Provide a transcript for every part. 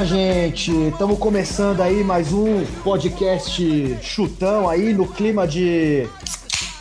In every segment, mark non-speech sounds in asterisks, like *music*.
minha gente? Estamos começando aí mais um podcast chutão aí no clima de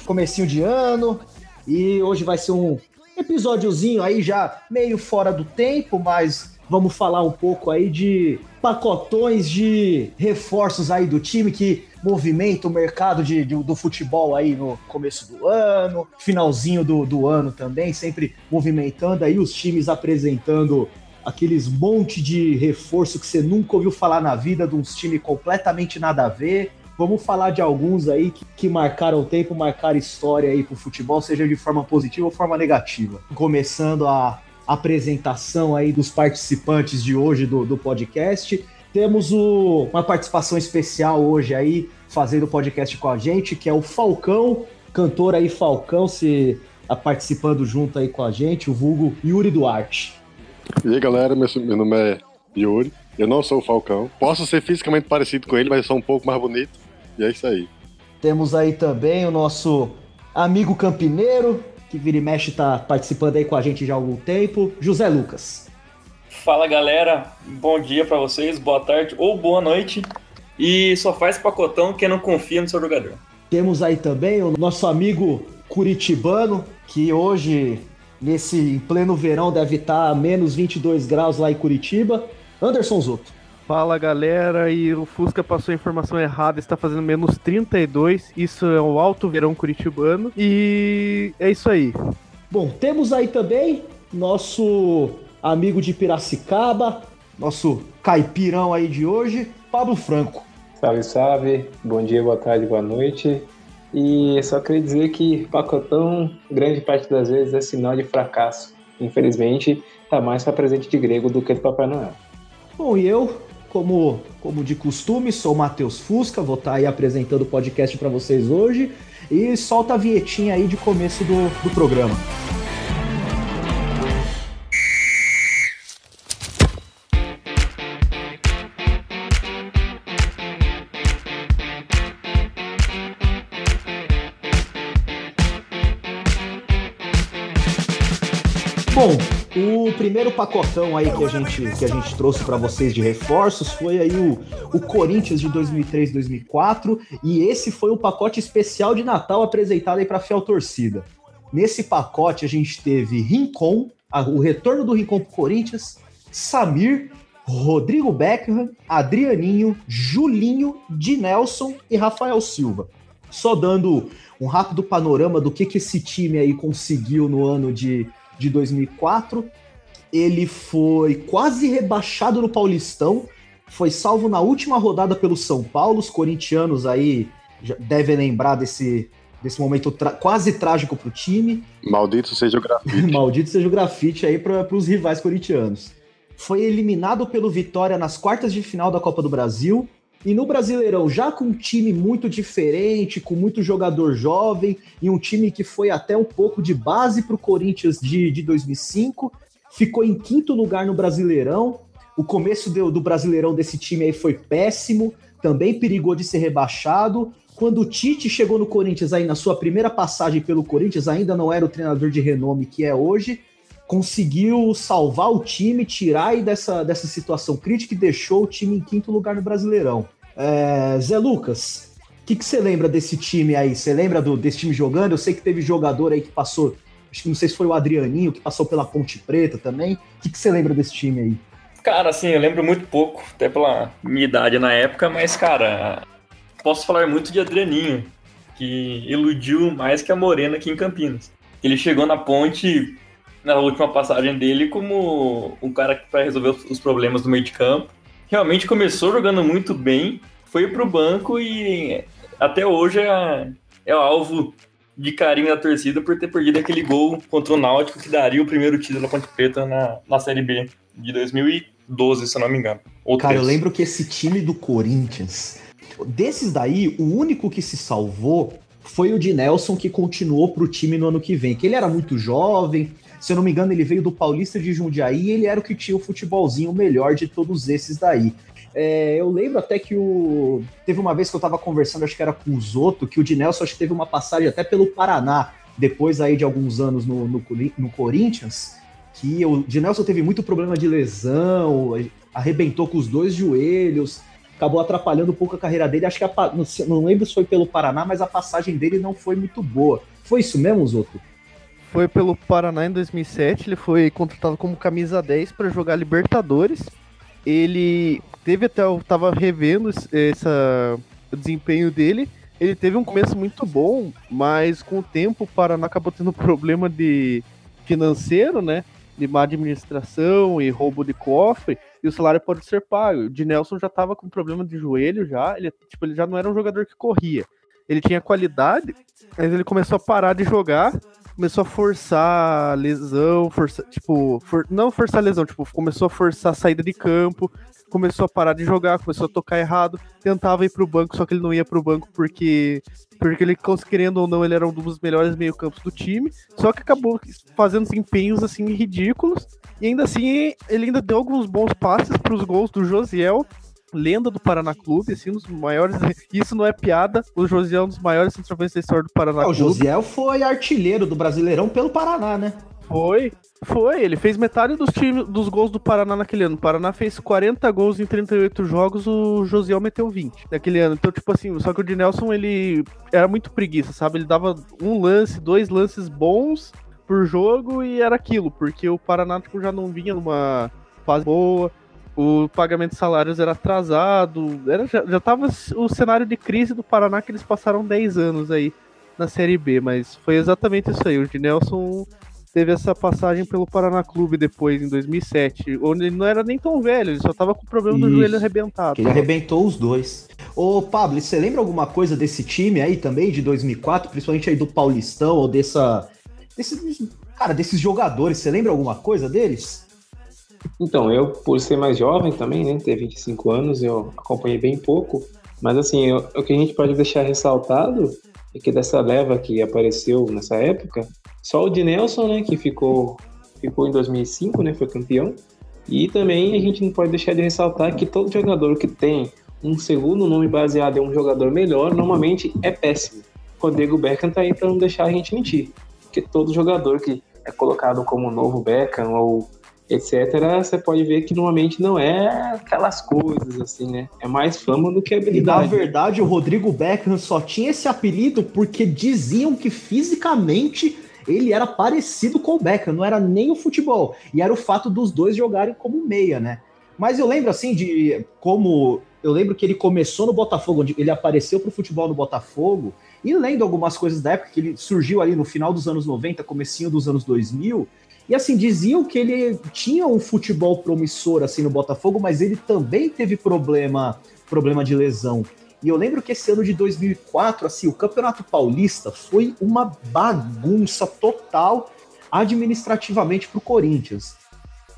comecinho de ano. E hoje vai ser um episódiozinho aí já meio fora do tempo, mas vamos falar um pouco aí de pacotões de reforços aí do time que movimenta o mercado de, de, do futebol aí no começo do ano, finalzinho do, do ano também, sempre movimentando aí os times apresentando aqueles monte de reforço que você nunca ouviu falar na vida, de uns times completamente nada a ver. Vamos falar de alguns aí que, que marcaram tempo, marcaram história aí pro futebol, seja de forma positiva ou forma negativa. Começando a apresentação aí dos participantes de hoje do, do podcast. Temos o, uma participação especial hoje aí, fazendo o podcast com a gente, que é o Falcão, cantor aí Falcão, se a, participando junto aí com a gente, o vulgo Yuri Duarte. E aí, galera, meu, meu nome é Yuri. Eu não sou o Falcão. Posso ser fisicamente parecido com ele, mas sou um pouco mais bonito. E é isso aí. Temos aí também o nosso amigo campineiro, que vira e mexe tá participando aí com a gente já há algum tempo, José Lucas. Fala galera, bom dia para vocês, boa tarde ou boa noite. E só faz pacotão quem não confia no seu jogador. Temos aí também o nosso amigo curitibano, que hoje nesse em pleno verão deve estar a menos 22 graus lá em Curitiba. Anderson Zoto. Fala galera, e o Fusca passou a informação errada, está fazendo menos 32, isso é o alto verão curitibano, e é isso aí. Bom, temos aí também nosso amigo de Piracicaba, nosso caipirão aí de hoje, Pablo Franco. Salve, salve, bom dia, boa tarde, boa noite. E só queria dizer que pacotão, grande parte das vezes, é sinal de fracasso. Infelizmente, tá mais para presente de grego do que de Papai Noel. Bom, e eu, como, como de costume, sou Matheus Fusca, vou estar tá aí apresentando o podcast para vocês hoje. E solta a vinhetinha aí de começo do, do programa. Bom, o primeiro pacotão aí que a gente, que a gente trouxe para vocês de reforços foi aí o, o Corinthians de 2003, 2004 e esse foi um pacote especial de Natal apresentado aí para fiel torcida. Nesse pacote a gente teve Rincon, a, o retorno do Rincon pro Corinthians, Samir, Rodrigo Beckham, Adrianinho, Julinho, Dinelson e Rafael Silva. Só dando um rápido panorama do que, que esse time aí conseguiu no ano de de 2004. Ele foi quase rebaixado no Paulistão, foi salvo na última rodada pelo São Paulo. Os corintianos aí devem lembrar desse, desse momento quase trágico para o time. Maldito seja o grafite. *laughs* Maldito seja o grafite aí para os rivais corintianos. Foi eliminado pelo Vitória nas quartas de final da Copa do Brasil. E no Brasileirão, já com um time muito diferente, com muito jogador jovem, e um time que foi até um pouco de base para o Corinthians de, de 2005, ficou em quinto lugar no Brasileirão. O começo do, do Brasileirão desse time aí foi péssimo, também perigou de ser rebaixado. Quando o Tite chegou no Corinthians, aí na sua primeira passagem pelo Corinthians, ainda não era o treinador de renome que é hoje, conseguiu salvar o time, tirar aí dessa, dessa situação crítica e deixou o time em quinto lugar no Brasileirão. É, Zé Lucas, o que, você lembra desse time aí? Você lembra do, desse time jogando? Eu sei que teve jogador aí que passou, acho que não sei se foi o Adrianinho, que passou pela Ponte Preta também. O que você lembra desse time aí? Cara, assim, eu lembro muito pouco, até pela minha idade na época, mas, cara, posso falar muito de Adrianinho, que iludiu mais que a Morena aqui em Campinas. Ele chegou na ponte na última passagem dele como um cara para resolver os problemas do meio de campo. Realmente começou jogando muito bem, foi pro banco e até hoje é, é o alvo de carinho da torcida por ter perdido aquele gol contra o Náutico que daria o primeiro título da Ponte Preta na, na Série B de 2012, se eu não me engano. Cara, eu lembro que esse time do Corinthians, desses daí, o único que se salvou foi o de Nelson que continuou pro time no ano que vem, que ele era muito jovem, se eu não me engano, ele veio do Paulista de Jundiaí e ele era o que tinha o futebolzinho melhor de todos esses daí. É, eu lembro até que o. Teve uma vez que eu tava conversando, acho que era com o Zoto, que o Dinelson acho que teve uma passagem até pelo Paraná, depois aí de alguns anos no, no, no Corinthians, que o Dinelson teve muito problema de lesão, arrebentou com os dois joelhos, acabou atrapalhando um pouco a carreira dele. Acho que a, não, lembro se foi pelo Paraná, mas a passagem dele não foi muito boa. Foi isso mesmo, Zoto? Foi pelo Paraná em 2007, ele foi contratado como camisa 10 para jogar Libertadores. Ele teve até, eu tava revendo essa, o desempenho dele. Ele teve um começo muito bom, mas com o tempo o Paraná acabou tendo *laughs* problema de financeiro, né? De má administração e roubo de cofre, e o salário pode ser pago. O de Nelson já estava com problema de joelho já, ele, tipo, ele já não era um jogador que corria. Ele tinha qualidade, mas ele começou a parar de jogar começou a forçar lesão, força, tipo, for, não forçar lesão, tipo, começou a forçar a saída de campo, começou a parar de jogar, começou a tocar errado, tentava ir pro banco, só que ele não ia pro banco porque, porque ele, querendo ou não, ele era um dos melhores meio-campos do time, só que acabou fazendo empenhos assim ridículos, e ainda assim ele ainda deu alguns bons passes para os gols do Josiel, lenda do Paraná Clube, assim, um dos maiores. *laughs* Isso não é piada. O Josiel é um dos maiores centroavantes da história do Paraná é, Clube. O Josiel foi artilheiro do Brasileirão pelo Paraná, né? Foi. Foi, ele fez metade dos times dos gols do Paraná naquele ano. O Paraná fez 40 gols em 38 jogos, o Josiel meteu 20 naquele ano. Então, tipo assim, só que o de Nelson ele era muito preguiça, sabe? Ele dava um lance, dois lances bons por jogo e era aquilo, porque o Paraná tipo, já não vinha numa fase boa o pagamento de salários era atrasado, era, já, já tava o cenário de crise do Paraná que eles passaram 10 anos aí na Série B, mas foi exatamente isso aí. O Nelson teve essa passagem pelo Paraná Clube depois, em 2007, onde ele não era nem tão velho, ele só tava com o problema do joelho arrebentado. ele arrebentou os dois. Ô, Pablo, você lembra alguma coisa desse time aí também, de 2004, principalmente aí do Paulistão, ou dessa... Desse, cara, desses jogadores, você lembra alguma coisa deles? Então, eu, por ser mais jovem também, né, ter 25 anos, eu acompanhei bem pouco, mas assim, eu, o que a gente pode deixar ressaltado é que dessa leva que apareceu nessa época, só o de Nelson, né, que ficou, ficou em 2005, né, foi campeão, e também a gente não pode deixar de ressaltar que todo jogador que tem um segundo nome baseado em um jogador melhor, normalmente é péssimo. Rodrigo Beckham tá aí para não deixar a gente mentir, porque todo jogador que é colocado como novo Beckham ou etc., você pode ver que normalmente não é aquelas coisas assim, né? É mais fama do que habilidade. E na verdade, o Rodrigo Beckham só tinha esse apelido porque diziam que fisicamente ele era parecido com o Beckham, não era nem o futebol. E era o fato dos dois jogarem como meia, né? Mas eu lembro assim de como eu lembro que ele começou no Botafogo, onde ele apareceu pro futebol no Botafogo, e lendo algumas coisas da época que ele surgiu ali no final dos anos 90, comecinho dos anos 2000, e assim, diziam que ele tinha um futebol promissor assim no Botafogo, mas ele também teve problema, problema de lesão. E eu lembro que esse ano de 2004, assim, o Campeonato Paulista foi uma bagunça total administrativamente para o Corinthians.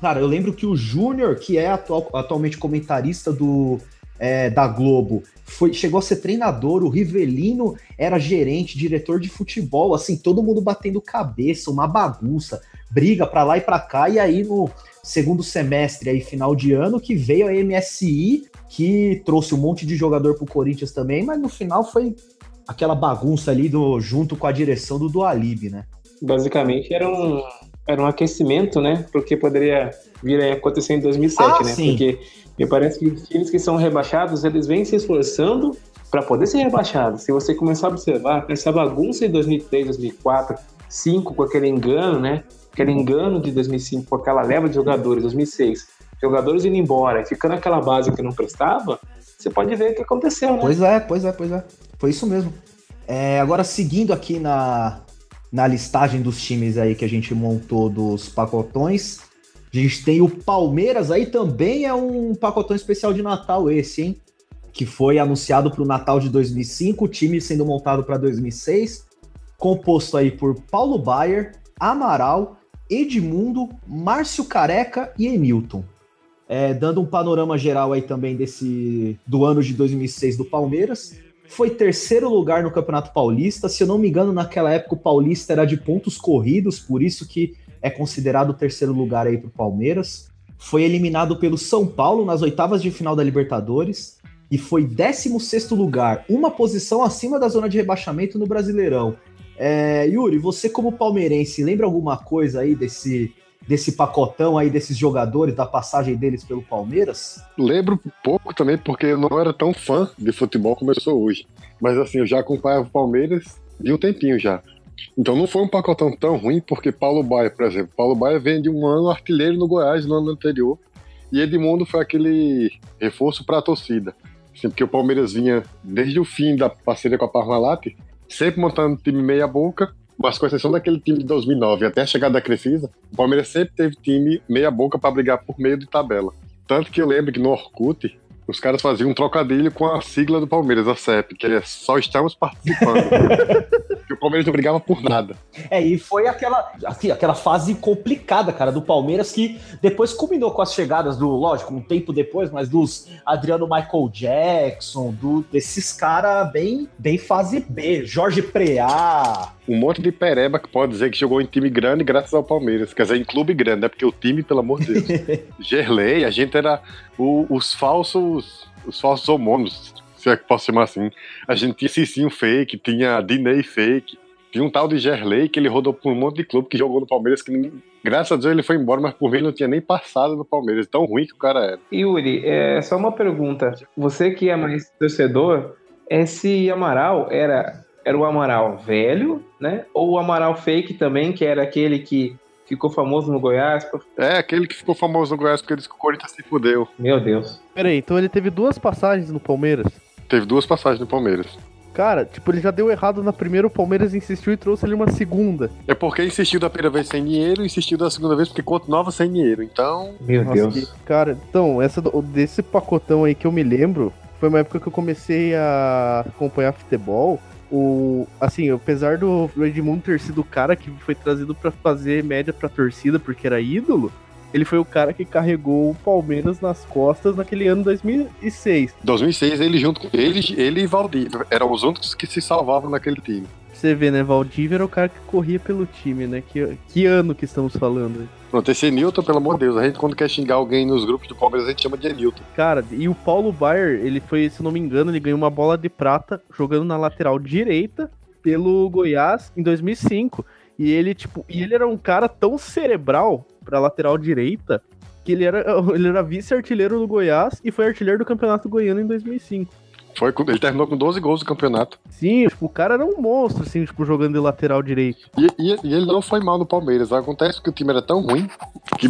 Cara, eu lembro que o Júnior, que é atual, atualmente comentarista do, é, da Globo, foi, chegou a ser treinador, o Rivelino era gerente, diretor de futebol, assim, todo mundo batendo cabeça, uma bagunça briga para lá e para cá, e aí no segundo semestre, aí final de ano, que veio a MSI, que trouxe um monte de jogador pro Corinthians também, mas no final foi aquela bagunça ali do, junto com a direção do Dualib, né? Basicamente era um, era um aquecimento, né? Porque poderia vir a acontecer em 2007, ah, né? Sim. Porque me parece que os times que são rebaixados, eles vêm se esforçando para poder ser rebaixados. Se você começar a observar, essa bagunça em 2003, 2004, 2005, com aquele engano, né? Aquele engano de 2005 com aquela leva de jogadores, 2006, jogadores indo embora e ficando aquela base que não prestava, você pode ver o que aconteceu, né? Pois é, pois é, pois é. Foi isso mesmo. É, agora, seguindo aqui na, na listagem dos times aí que a gente montou dos pacotões, a gente tem o Palmeiras aí também é um pacotão especial de Natal esse, hein? Que foi anunciado para o Natal de 2005, o time sendo montado para 2006, composto aí por Paulo Baier, Amaral, Edmundo, Márcio Careca e Emilton. É, dando um panorama geral aí também desse do ano de 2006 do Palmeiras. Foi terceiro lugar no Campeonato Paulista. Se eu não me engano, naquela época o Paulista era de pontos corridos, por isso que é considerado o terceiro lugar aí para o Palmeiras. Foi eliminado pelo São Paulo nas oitavas de final da Libertadores e foi 16 lugar, uma posição acima da zona de rebaixamento no Brasileirão. É, Yuri, você como palmeirense, lembra alguma coisa aí desse desse pacotão aí desses jogadores, da passagem deles pelo Palmeiras? Lembro pouco também, porque eu não era tão fã de futebol como eu sou hoje. Mas assim, eu já acompanhava o Palmeiras de um tempinho já. Então não foi um pacotão tão ruim, porque Paulo Baia, por exemplo, Paulo Baia vem de um ano artilheiro no Goiás no ano anterior, e Edmundo foi aquele reforço para a torcida. Assim, porque o Palmeiras vinha desde o fim da parceria com a Parmalat, sempre montando time meia boca, mas com exceção daquele time de 2009 até a chegada da Crefisa, o Palmeiras sempre teve time meia boca para brigar por meio de tabela. Tanto que eu lembro que no Orkut, os caras faziam um trocadilho com a sigla do Palmeiras, a CEP, que é só estamos participando. *laughs* Palmeiras não brigava por nada. É, e foi aquela, assim, aquela fase complicada, cara, do Palmeiras, que depois combinou com as chegadas do, lógico, um tempo depois, mas dos Adriano Michael Jackson, do, desses caras bem, bem fase B, Jorge Preá. Um monte de pereba que pode dizer que jogou em time grande graças ao Palmeiras. Quer dizer, em clube grande, é porque o time, pelo amor de Deus. *laughs* Gerlei, a gente era o, os falsos. Os falsos homônimos, se é que posso chamar assim. A gente tinha Cicinho fake, tinha Dinei fake, tinha um tal de Gerlei que ele rodou por um monte de clube que jogou no Palmeiras que ninguém, graças a Deus ele foi embora, mas por mim ele não tinha nem passado no Palmeiras, tão ruim que o cara era. Yuri, é só uma pergunta. Você que é mais torcedor, esse Amaral era era o Amaral velho, né? Ou o Amaral fake também, que era aquele que ficou famoso no Goiás? É, aquele que ficou famoso no Goiás porque disse que o Corinthians se fudeu. Meu Deus. Peraí, então ele teve duas passagens no Palmeiras? Teve duas passagens no Palmeiras. Cara, tipo, ele já deu errado na primeira, o Palmeiras insistiu e trouxe ele uma segunda. É porque insistiu da primeira vez sem dinheiro, insistiu da segunda vez porque continuava sem dinheiro, então... Meu Nossa, Deus. que- cara, então, essa do- desse pacotão aí que eu me lembro, foi uma época que eu comecei a acompanhar futebol. O, assim, apesar do Edmundo ter sido o cara que foi trazido pra fazer média pra torcida porque era ídolo, ele foi o cara que carregou o Palmeiras nas costas naquele ano 2006. 2006 ele junto com ele, ele e Valdívia eram os únicos que se salvavam naquele time. Você vê, né? Valdívia era o cara que corria pelo time, né? Que, que ano que estamos falando? Pronto, esse Newton, pelo amor de Deus, a gente quando quer xingar alguém nos grupos do Palmeiras, a gente chama de Newton. Cara, e o Paulo Baier, ele foi, se não me engano, ele ganhou uma bola de prata jogando na lateral direita pelo Goiás em 2005. E ele, tipo, e ele era um cara tão cerebral pra lateral direita que ele era, *laughs* ele era vice-artilheiro do Goiás e foi artilheiro do Campeonato Goiano em 2005. Foi, com- ele terminou com 12 gols no campeonato. Sim, tipo, o cara era um monstro, assim, tipo, jogando de lateral direito. E, e- e ele não foi mal no Palmeiras. Acontece que o time era tão ruim que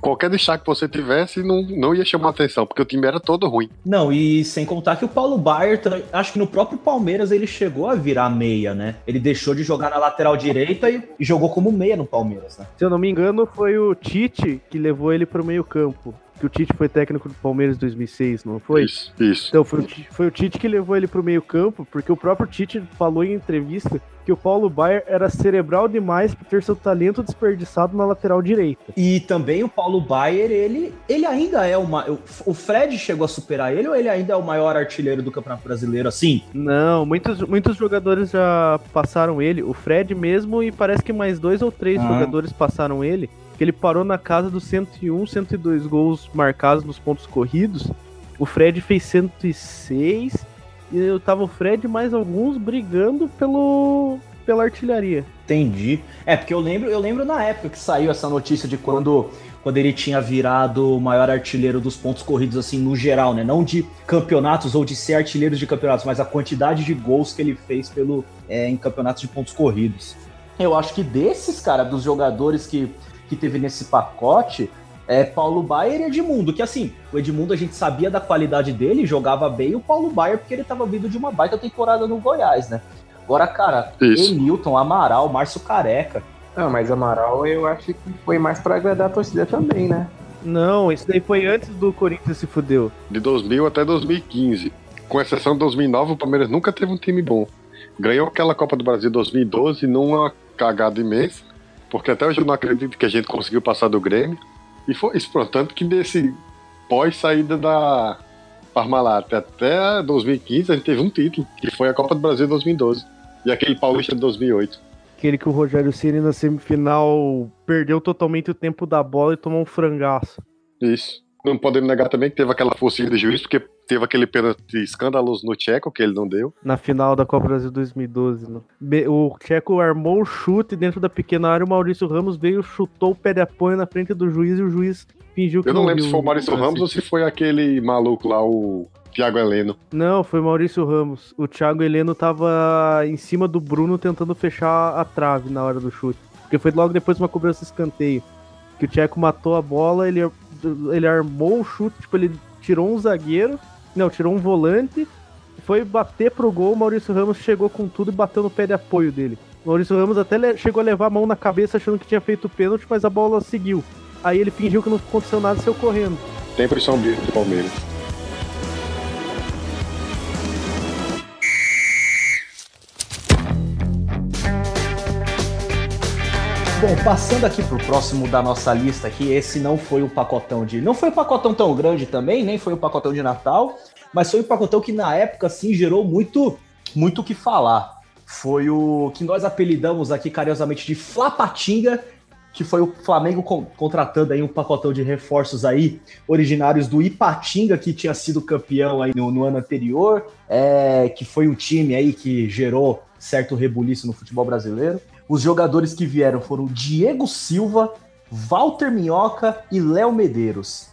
qualquer destaque que você tivesse não, não ia chamar atenção, porque o time era todo ruim. Não, e sem contar que o Paulo Baier, acho que no próprio Palmeiras ele chegou a virar meia, né? Ele deixou de jogar na lateral direita e, e jogou como meia no Palmeiras, né? Se eu não me engano, foi o Tite que levou ele pro meio campo. Que o Tite foi técnico do Palmeiras em 2006, não foi? Isso, isso. Então, foi o, Tite, foi o Tite que levou ele pro meio-campo, porque o próprio Tite falou em entrevista que o Paulo Baier era cerebral demais por ter seu talento desperdiçado na lateral direita. E também o Paulo Baier, ele, ele ainda é uma. O Fred chegou a superar ele ou ele ainda é o maior artilheiro do Campeonato Brasileiro, assim? Não, muitos, muitos jogadores já passaram ele, o Fred mesmo, e parece que mais dois ou três Ah. jogadores passaram ele, que ele parou na casa dos 101, 102 gols marcados nos pontos corridos. O Fred fez 106 e eu tava o Fred e mais alguns brigando pelo pela artilharia. Entendi. É, porque eu lembro, eu lembro na época que saiu essa notícia de quando, quando ele tinha virado o maior artilheiro dos pontos corridos, assim, no geral, né? Não de campeonatos ou de ser artilheiro de campeonatos, mas a quantidade de gols que ele fez pelo, é, em campeonatos de pontos corridos. Eu acho que desses, cara, dos jogadores que, que teve nesse pacote, é Paulo Baier e Edmundo, que assim, o Edmundo a gente sabia da qualidade dele, jogava bem, e o Paulo Baier porque ele tava vindo de uma baita temporada no Goiás, né? Agora, cara, Isso. Emilton, Amaral, Márcio Careca. Não, mas Amaral eu acho que foi mais pra agradar a torcida também, né? Não, isso daí foi antes do Corinthians se fudeu. De 2000 até 2015. Com exceção de 2009, o Palmeiras nunca teve um time bom. Ganhou aquela Copa do Brasil 2012 numa cagada imensa, porque até hoje eu não acredito que a gente conseguiu passar do Grêmio. E foi isso, pronto. Tanto que desse pós-saída da Parmalat até 2015, a gente teve um título, que foi a Copa do Brasil 2012. E aquele Paulista de 2008. Aquele que o Rogério Ceni na semifinal perdeu totalmente o tempo da bola e tomou um frangaço. Isso. Não podemos negar também que teve aquela forcinha de juiz, porque teve aquele pênalti escandaloso no Tcheco, que ele não deu. Na final da Copa Brasil 2012. Né? O Tcheco armou o chute dentro da pequena área, o Maurício Ramos veio, chutou o pé de apoio na frente do juiz e o juiz fingiu que Eu não, não lembro viu se foi o Maurício Ramos ou se foi aquele maluco lá, o Thiago Heleno. Não, foi Maurício Ramos. O Thiago Heleno tava em cima do Bruno tentando fechar a trave na hora do chute. Porque foi logo depois de uma cobrança de escanteio. Que o Tcheco matou a bola, ele, ele armou o chute, tipo, ele tirou um zagueiro, não, tirou um volante, foi bater pro gol, o Maurício Ramos chegou com tudo e bateu no pé de apoio dele. O Maurício Ramos até chegou a levar a mão na cabeça achando que tinha feito o pênalti, mas a bola seguiu. Aí ele fingiu que não aconteceu nada e saiu correndo. Tempo de sombrio do Palmeiras. Bom, passando aqui pro próximo da nossa lista aqui, esse não foi um pacotão de. Não foi um pacotão tão grande também, nem foi um pacotão de Natal, mas foi um pacotão que na época, assim, gerou muito muito o que falar. Foi o que nós apelidamos aqui carinhosamente de Flapatinga, que foi o Flamengo con- contratando aí um pacotão de reforços aí, originários do Ipatinga, que tinha sido campeão aí no, no ano anterior, é, que foi um time aí que gerou certo rebuliço no futebol brasileiro. Os jogadores que vieram foram Diego Silva, Walter Minhoca e Léo Medeiros.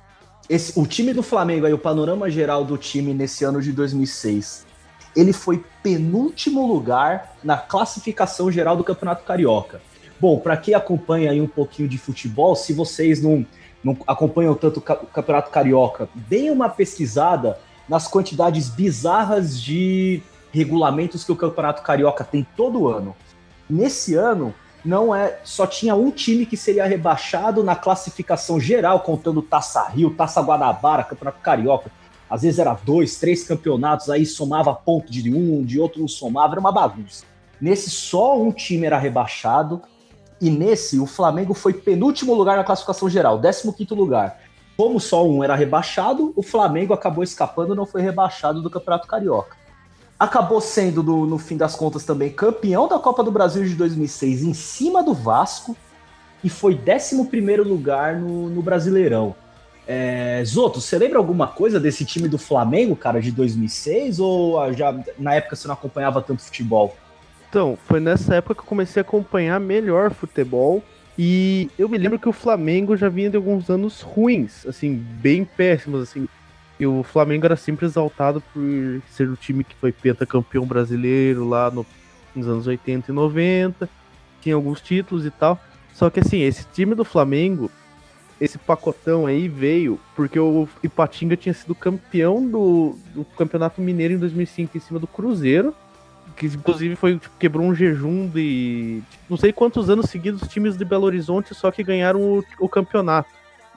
Esse, o time do Flamengo, aí, o panorama geral do time nesse ano de 2006, ele foi penúltimo lugar na classificação geral do Campeonato Carioca. Bom, para quem acompanha aí um pouquinho de futebol, se vocês não, não acompanham tanto o ca- o Campeonato Carioca, deem uma pesquisada nas quantidades bizarras de regulamentos que o Campeonato Carioca tem todo ano. Nesse ano, não é só tinha um time que seria rebaixado na classificação geral, contando Taça Rio, Taça Guanabara, Campeonato Carioca. Às vezes era dois, três campeonatos, aí somava ponto de um, de outro não somava, era uma bagunça. Nesse só um time era rebaixado, e nesse o Flamengo foi penúltimo lugar na classificação geral, 15 lugar. Como só um era rebaixado, o Flamengo acabou escapando e não foi rebaixado do Campeonato Carioca acabou sendo, no, no fim das contas, também campeão da Copa do Brasil de 2006 em cima do Vasco e foi 11 lugar no, no Brasileirão. É, Zoto, você lembra alguma coisa desse time do Flamengo, cara, de 2006? Ou já na época você não acompanhava tanto futebol? Então, foi nessa época que eu comecei a acompanhar melhor futebol. E eu me lembro que o Flamengo já vinha de alguns anos ruins, assim, bem péssimos, assim. E o Flamengo era sempre exaltado por ser o time que foi pentacampeão brasileiro lá no- nos anos 80 e 90. Tinha alguns títulos e tal. Só que assim, esse time do Flamengo, esse pacotão aí veio porque o Ipatinga tinha sido campeão do, do Campeonato Mineiro em 2005 em cima do Cruzeiro que inclusive foi tipo, quebrou um jejum de não sei quantos anos seguidos os times de Belo Horizonte só que ganharam o, o campeonato.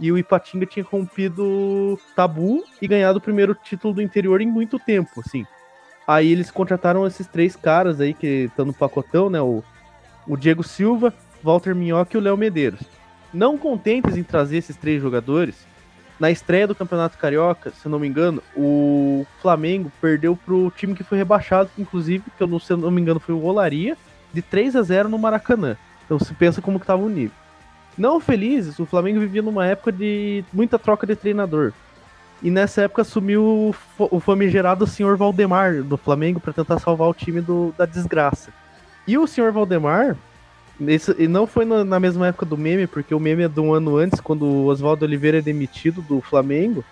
E o Ipatinga tinha rompido tabu e ganhado o primeiro título do interior em muito tempo, assim. Aí eles contrataram esses três caras aí que estão no pacotão, né? O, o Diego Silva, Walter Minhoca e o Léo Medeiros. Não contentes em trazer esses três jogadores, na estreia do Campeonato Carioca, se não me engano, o Flamengo perdeu pro time que foi rebaixado, inclusive, que eu não, se não me engano foi o Olaria, de 3 a 0 no Maracanã. Então se pensa como que tava o nível. Não felizes, o Flamengo vivia numa época de muita troca de treinador. E nessa época assumiu o famigerado senhor Valdemar do Flamengo para tentar salvar o time do- da desgraça. E o senhor Valdemar, esse, e não foi na, na mesma época do meme, porque o meme é de um ano antes, quando o Oswaldo Oliveira é demitido do Flamengo.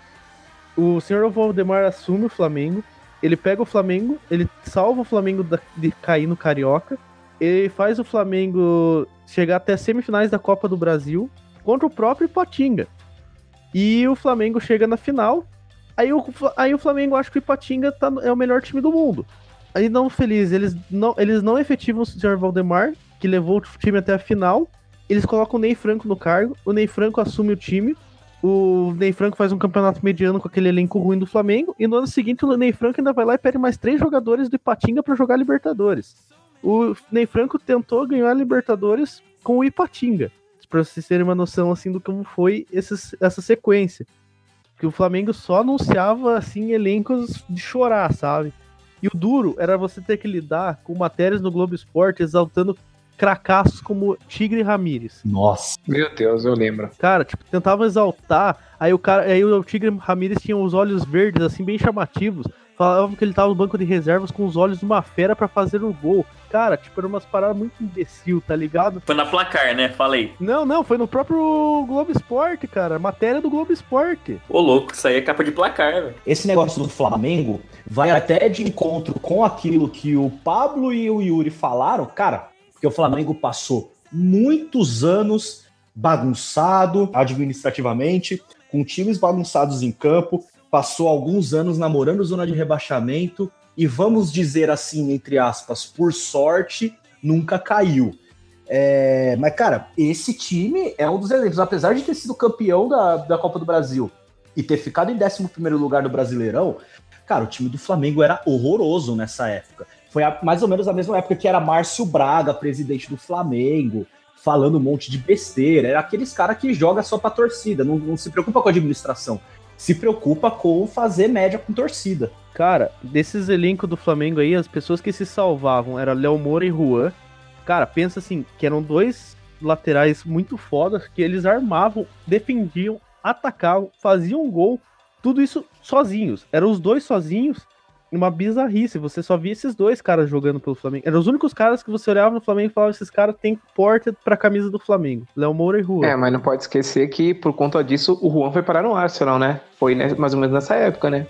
O senhor Valdemar assume o Flamengo, ele pega o Flamengo, ele salva o Flamengo da- de cair no Carioca, ele faz o Flamengo chegar até semifinais da Copa do Brasil contra o próprio Ipatinga. E o Flamengo chega na final. Aí o, aí o Flamengo acha que o Ipatinga tá, é o melhor time do mundo. Aí não feliz, eles não, eles não efetivam o senhor Valdemar, que levou o time até a final. Eles colocam o Ney Franco no cargo, o Ney Franco assume o time. O Ney Franco faz um campeonato mediano com aquele elenco ruim do Flamengo. E no ano seguinte o Ney Franco ainda vai lá e pede mais três jogadores do Ipatinga para jogar Libertadores. O Ney Franco tentou ganhar a Libertadores com o Ipatinga. Pra vocês terem uma noção assim do como foi esses- essa sequência. Que o Flamengo só anunciava assim elencos de chorar, sabe? E o duro era você ter que lidar com matérias no Globo Esporte exaltando cracassos como Tigre Ramírez. Nossa. Meu Deus, eu lembro. Cara, tipo, tentava exaltar, aí o cara, aí o Tigre Ramírez tinha os olhos verdes, assim, bem chamativos. Falavam que ele tava no banco de reservas com os olhos de uma fera para fazer um gol. Cara, tipo, era umas paradas muito imbecil, tá ligado? Foi na placar, né? Falei. Não, não, foi no próprio Globo Esporte, cara. Matéria do Globo Esporte. Ô, louco, isso aí é capa de placar, velho. Esse negócio do Flamengo vai até de encontro com aquilo que o Pablo e o Yuri falaram, cara, porque o Flamengo passou muitos anos bagunçado administrativamente, com times bagunçados em campo, passou alguns anos namorando zona de rebaixamento e vamos dizer assim, entre aspas, por sorte, nunca caiu. É, mas, cara, esse time é um dos exemplos. Apesar de ter sido campeão da, da Copa do Brasil e ter ficado em 11 lugar no Brasileirão, cara, o time do Flamengo era horroroso nessa época. Foi a, mais ou menos a mesma época que era Márcio Braga, presidente do Flamengo, falando um monte de besteira. Era aqueles caras que joga só pra torcida, não, não se preocupa com a administração se preocupa com fazer média com torcida. Cara, desses elencos do Flamengo aí, as pessoas que se salvavam eram Léo Moura e Juan. Cara, pensa assim, que eram dois laterais muito fodas, que eles armavam, defendiam, atacavam, faziam gol, tudo isso sozinhos. Eram os dois sozinhos uma bizarrice. Você só via esses dois caras jogando pelo Flamengo. Eram os únicos caras que você olhava no Flamengo e falava: esses caras têm porta pra camisa do Flamengo. Léo Moura e Juan. É, mas não pode esquecer que por conta disso o Juan foi parar no Arsenal, né? Foi né, mais ou menos nessa época, né?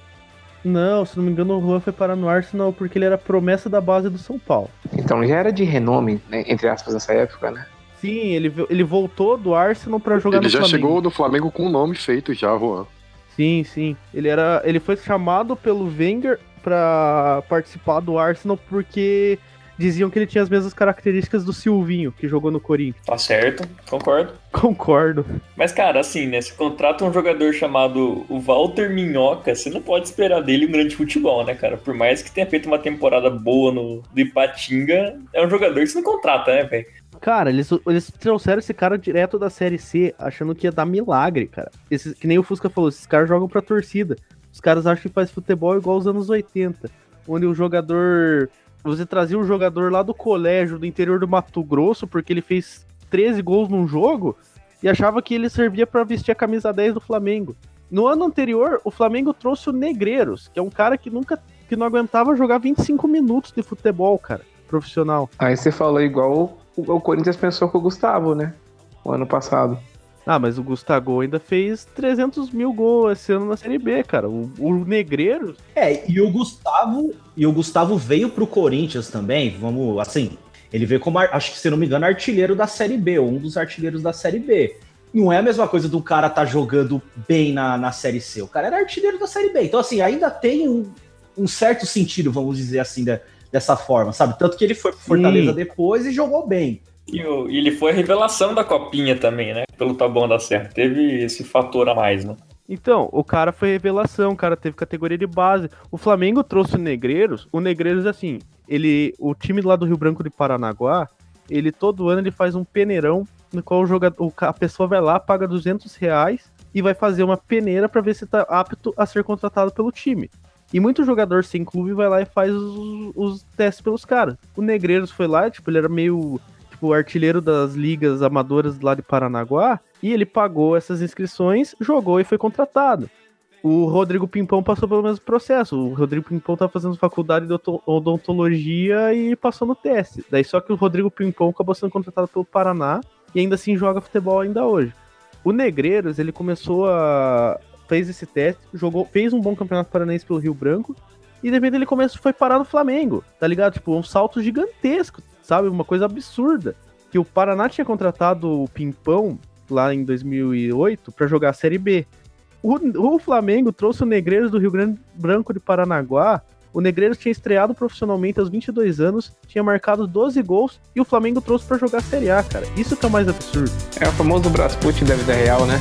Não, se não me engano, o Juan foi parar no Arsenal porque ele era promessa da base do São Paulo. Então já era de renome, né, entre aspas, nessa época, né? Sim, ele, ele voltou do Arsenal para jogar ele no Flamengo. Ele já chegou do Flamengo com o nome feito já, Juan. Sim, sim. Ele era, ele foi chamado pelo Wenger para participar do Arsenal porque diziam que ele tinha as mesmas características do Silvinho, que jogou no Corinthians. Tá certo, concordo. *laughs* Concordo. Mas, cara, assim, né? Se contrata um jogador chamado o Walter Minhoca, você não pode esperar dele um grande futebol, né, cara? Por mais que tenha feito uma temporada boa no do Ipatinga, é um jogador que você não contrata, né, velho? Cara, eles, eles trouxeram esse cara direto da Série C, achando que ia dar milagre, cara. Esse, que nem o Fusca falou, esses caras jogam pra torcida. Os caras acham que faz futebol igual os anos 80, onde o jogador. Você trazia um jogador lá do colégio, do interior do Mato Grosso, porque ele fez 13 gols num jogo, e achava que ele servia para vestir a camisa 10 do Flamengo. No ano anterior, o Flamengo trouxe o Negreiros, que é um cara que nunca que não aguentava jogar 25 minutos de futebol, cara, profissional. Aí você falou igual o, o Corinthians pensou com o Gustavo, né? O ano passado. Ah, mas o Gustavo ainda fez 300 mil gols esse ano na Série B, cara. O, o Negreiro. É, e o Gustavo. E o Gustavo veio pro Corinthians também. Vamos, assim. Ele veio como, acho que se não me engano, artilheiro da Série B, ou um dos artilheiros da Série B. Não é a mesma coisa do cara tá jogando bem na, na Série C. O cara era artilheiro da Série B. Então, assim, ainda tem um, um certo sentido, vamos dizer assim, de, dessa forma, sabe? Tanto que ele foi pro Fortaleza Sim. depois e jogou bem. E, o, e, ele foi a revelação da copinha também, né? Pelo Taboão da Serra. Teve esse fator a mais, né? Então, o cara foi revelação, o cara teve categoria de base. O Flamengo trouxe o Negreiros. O Negreiros, assim, ele. O time lá do Rio Branco de Paranaguá, ele todo ano ele faz um peneirão no qual o jogador, a pessoa vai lá, paga 200 reais e vai fazer uma peneira para ver se tá apto a ser contratado pelo time. E muito jogador sem clube vai lá e faz os, os testes pelos caras. O Negreiros foi lá, tipo, ele era meio tipo, artilheiro das ligas amadoras lá de Paranaguá, e ele pagou essas inscrições, jogou e foi contratado. O Rodrigo Pimpão passou pelo mesmo processo. O Rodrigo Pimpão tá fazendo faculdade de odontologia e passou no teste. Daí só que o Rodrigo Pimpão acabou sendo contratado pelo Paraná e ainda assim joga futebol ainda hoje. O Negreiros, ele começou a fez esse teste, jogou, fez um bom campeonato paranaense pelo Rio Branco e de repente ele começou foi parar no Flamengo, tá ligado? Tipo, um salto gigantesco sabe? Uma coisa absurda. Que o Paraná tinha contratado o Pimpão lá em 2008 para jogar a Série B. O, o, Flamengo trouxe o Negreiros do Rio Grande Branco de Paranaguá. O Negreiros tinha estreado profissionalmente aos 22 anos, tinha marcado 12 gols e o Flamengo trouxe para jogar a Série A, cara. Isso que é o mais absurdo. É o famoso Brasputin da vida real, né?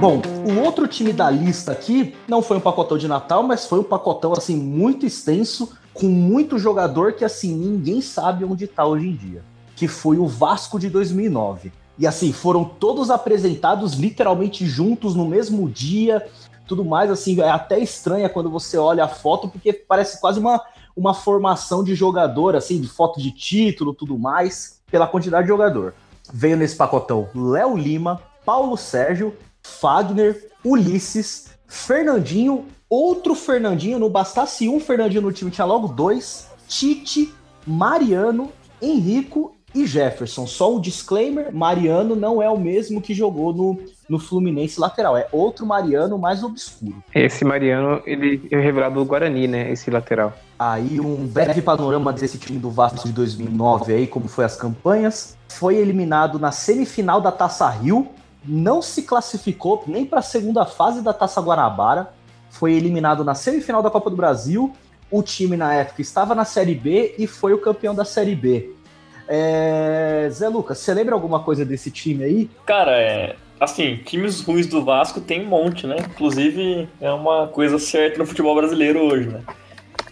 Bom, o outro time da lista aqui não foi um pacotão de Natal, mas foi um pacotão assim muito extenso, com muito jogador que assim ninguém sabe onde está hoje em dia, que foi o Vasco de 2009. E assim, foram todos apresentados literalmente juntos no mesmo dia, tudo mais. Assim, é até estranha quando você olha a foto, porque parece quase uma, uma formação de jogador, assim, de foto de título, tudo mais, pela quantidade de jogador. Veio nesse pacotão Léo Lima, Paulo Sérgio, Fagner, Ulisses, Fernandinho, outro Fernandinho, não bastasse um Fernandinho no time, tinha logo dois, Tite, Mariano, Henrico e Jefferson. Só um disclaimer: Mariano não é o mesmo que jogou no, no Fluminense lateral, é outro Mariano mais obscuro. Esse Mariano, ele é revelado do Guarani, né? Esse lateral. Aí um breve panorama desse time do Vasco de 2009 aí, como foi as campanhas. Foi eliminado na semifinal da Taça Rio, não se classificou nem para a segunda fase da Taça Guanabara. Foi eliminado na semifinal da Copa do Brasil. O time na época estava na Série B e foi o campeão da Série B. É... Zé Lucas, você lembra alguma coisa desse time aí? Cara, é. Assim, times ruins do Vasco tem um monte, né? Inclusive, é uma coisa certa no futebol brasileiro hoje, né?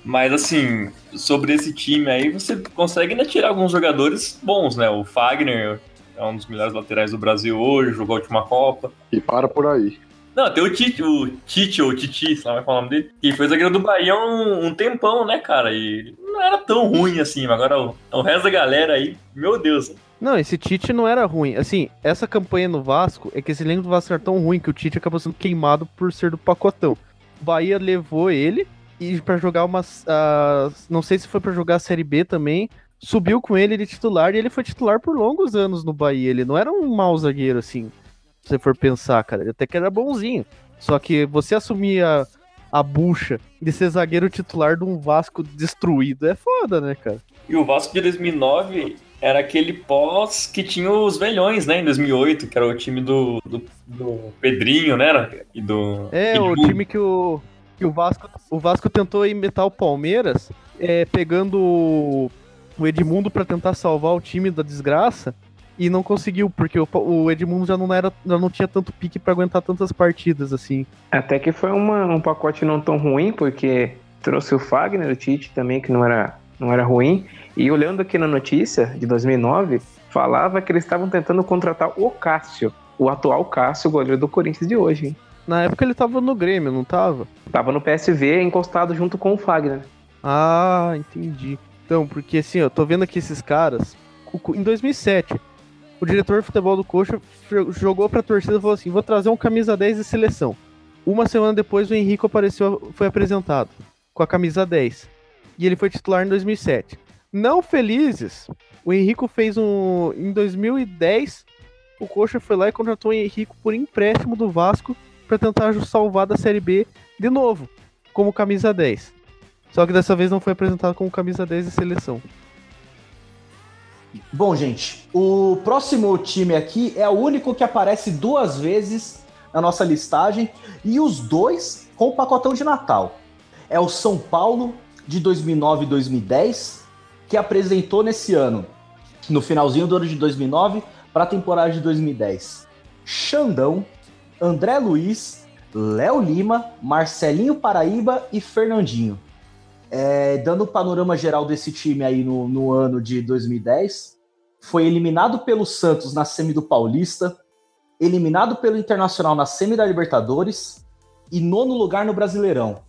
Mas, assim, sobre esse time aí, você consegue ainda tirar alguns jogadores bons, né? O Fagner é um dos melhores laterais do Brasil hoje, jogou a última Copa. E para por aí. Não, tem o Tite, o Tite ou Titi, sei lá como é o nome dele, que foi zagueiro do Bahia um, um, tempão, né, cara? E não era tão ruim assim, agora o, o resto da galera aí, meu Deus. Não, esse Tite não era ruim. Assim, essa campanha no Vasco é que esse elenco do Vasco era tão ruim que o Tite acabou sendo queimado por ser do pacotão. O Bahia levou ele e para jogar umas. Uh, não sei se foi para jogar a Série B também. Subiu com ele de titular e ele foi titular por longos anos no Bahia. Ele não era um mau zagueiro assim se você for pensar, cara. Ele até que era bonzinho. Só que você assumir a, a bucha de ser zagueiro titular de um Vasco destruído é foda, né, cara? E o Vasco de 2009 era aquele pós que tinha os velhões, né, em 2008, que era o time do, do, do Pedrinho, né, e do... É, o time que o, que o Vasco o Vasco tentou imitar o Palmeiras, é, pegando o Edmundo para tentar salvar o time da desgraça, e não conseguiu, porque o, o Edmundo já não, era, já não tinha tanto pique para aguentar tantas partidas assim. Até que foi uma, um pacote não tão ruim, porque trouxe o Fagner, o Tite também, que não era, não era ruim. E olhando aqui na notícia de 2009, falava que eles estavam tentando contratar o Cássio, o atual Cássio, goleiro do Corinthians de hoje. Hein? Na época ele tava no Grêmio, não tava? Tava no PSV, encostado junto com o Fagner. Ah, entendi. Então, porque assim, eu tô vendo aqui esses caras. Em 2007, o diretor de futebol do Coxa jogou pra torcida e falou assim: vou trazer um camisa 10 de seleção. Uma semana depois, o Henrique apareceu, foi apresentado com a camisa 10. E ele foi titular em 2007. Não felizes, o Henrique fez um. Em 2010, o Coxa foi lá e contratou o Henrique por empréstimo do Vasco para tentar salvar da Série B de novo, como camisa 10. Só que dessa vez não foi apresentado como camisa 10 de seleção. Bom, gente, o próximo time aqui é o único que aparece duas vezes na nossa listagem e os dois com o pacotão de Natal. É o São Paulo de 2009 e 2010 que apresentou nesse ano, no finalzinho do ano de 2009 para a temporada de 2010. Xandão, André Luiz, Léo Lima, Marcelinho Paraíba e Fernandinho. É, dando o panorama geral desse time aí no, no ano de 2010, foi eliminado pelo Santos na semi do Paulista, eliminado pelo Internacional na semi da Libertadores e nono lugar no Brasileirão.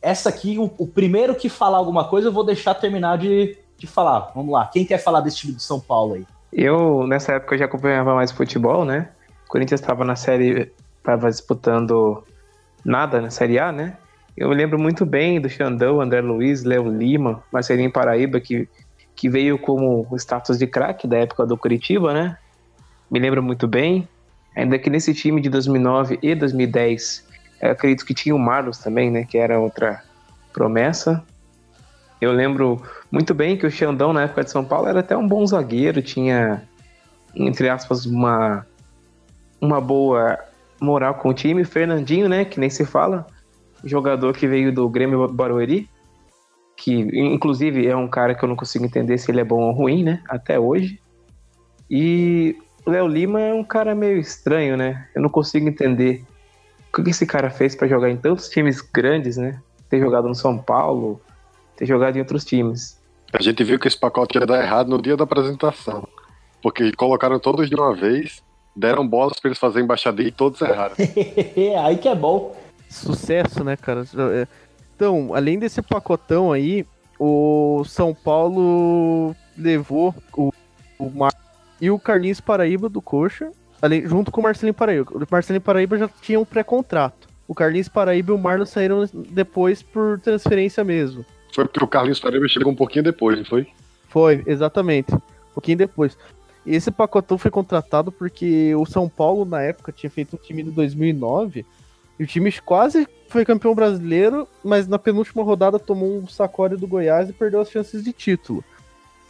Essa aqui, o, o primeiro que falar alguma coisa, eu vou deixar terminar de, de falar. Vamos lá, quem quer falar desse time do São Paulo aí? Eu, nessa época, já acompanhava mais futebol, né? O Corinthians estava na série, estava disputando nada na Série A, né? Eu lembro muito bem do Xandão, André Luiz, Léo Lima, Marcelinho Paraíba, que, que veio como status de craque da época do Curitiba, né? Me lembro muito bem. Ainda que nesse time de 2009 e 2010, eu acredito que tinha o Marlos também, né? Que era outra promessa. Eu lembro muito bem que o Xandão, na época de São Paulo, era até um bom zagueiro, tinha, entre aspas, uma, uma boa moral com o time. Fernandinho, né? Que nem se fala jogador que veio do Grêmio Barueri, que inclusive é um cara que eu não consigo entender se ele é bom ou ruim, né? Até hoje. E o Léo Lima é um cara meio estranho, né? Eu não consigo entender o que esse cara fez para jogar em tantos times grandes, né? Ter jogado no São Paulo, ter jogado em outros times. A gente viu que esse pacote ia dar errado no dia da apresentação. Porque colocaram todos de uma vez, deram bolas pra eles fazerem embaixadinha e todos erraram. *laughs* aí que é bom. Sucesso, né, cara? É, então, além desse pacotão aí, o São Paulo levou o, o Mar... e o Carlinhos Paraíba do Coxa, além, junto com o Marcelinho Paraíba. O Marcelinho Paraíba já tinha um pré-contrato. O Carlinhos Paraíba e o Marlon saíram depois por transferência mesmo. Foi porque o Carlinhos Paraíba chegou um pouquinho depois, não foi? Foi, exatamente. Um pouquinho depois. E esse pacotão foi contratado porque o São Paulo, na época, tinha feito um time de 2009 e o time quase foi campeão brasileiro, mas na penúltima rodada tomou um sacode do Goiás e perdeu as chances de título.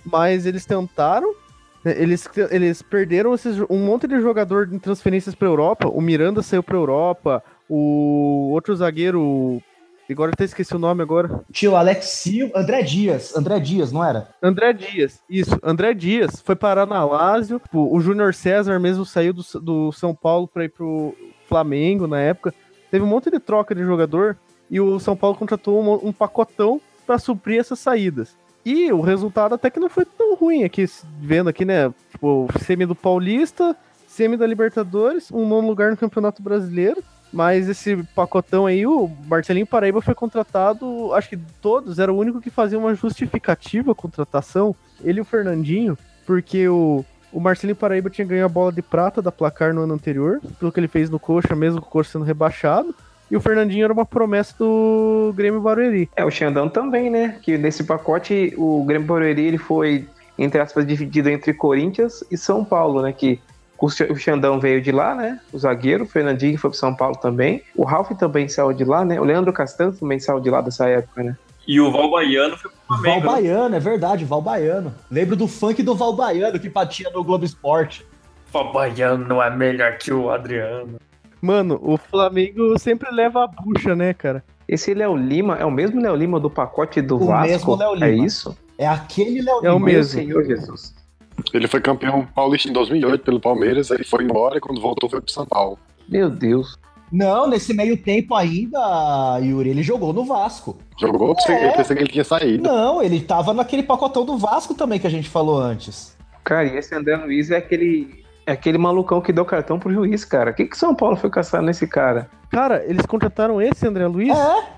Mas eles tentaram, né, eles, eles perderam esses, um monte de jogador em transferências para Europa. O Miranda saiu para Europa, o outro zagueiro Agora até esqueci o nome agora. Tio Alex Silva, André Dias. André Dias, não era? André Dias, isso. André Dias foi parar na Lazio. O Júnior César mesmo saiu do, do São Paulo para ir pro Flamengo na época. Teve um monte de troca de jogador e o São Paulo contratou um, um pacotão para suprir essas saídas. E o resultado até que não foi tão ruim aqui, vendo aqui, né? Tipo, semi do Paulista, semi da Libertadores, um nono lugar no Campeonato Brasileiro mas esse pacotão aí, o Marcelinho Paraíba foi contratado, acho que todos, era o único que fazia uma justificativa contratação, ele e o Fernandinho, porque o, o Marcelinho Paraíba tinha ganho a bola de prata da placar no ano anterior, pelo que ele fez no Coxa, mesmo com o Coxa sendo rebaixado. E o Fernandinho era uma promessa do Grêmio Barueri. É, o Xandão também, né? Que nesse pacote o Grêmio Barueri ele foi, entre aspas, dividido entre Corinthians e São Paulo, né? Que o Xandão veio de lá, né? O zagueiro, o Fernandinho foi pro São Paulo também. O Ralf também saiu de lá, né? O Leandro Castanho também saiu de lá dessa época, né? E o Val Baiano foi pro Flamengo. Val Baiano, é verdade, Val Baiano. Lembro do funk do Val Baiano que batia no Globo Esporte. Val Baiano não é melhor que o Adriano. Mano, o Flamengo sempre leva a bucha, né, cara? Esse Léo Lima é o mesmo Léo Lima do pacote do o Vasco? Mesmo Léo Lima. É isso? É aquele Léo Lima. É o mesmo. Senhor Jesus. Ele foi campeão paulista em 2008 pelo Palmeiras, aí foi embora e quando voltou foi pro São Paulo. Meu Deus. Não, nesse meio tempo ainda, Yuri, ele jogou no Vasco. Jogou? É. Eu pensei que ele tinha saído. Não, ele tava naquele pacotão do Vasco também que a gente falou antes. Cara, e esse André Luiz é aquele, é aquele malucão que deu cartão pro juiz, cara. O que que São Paulo foi caçar nesse cara? Cara, eles contrataram esse André Luiz? É.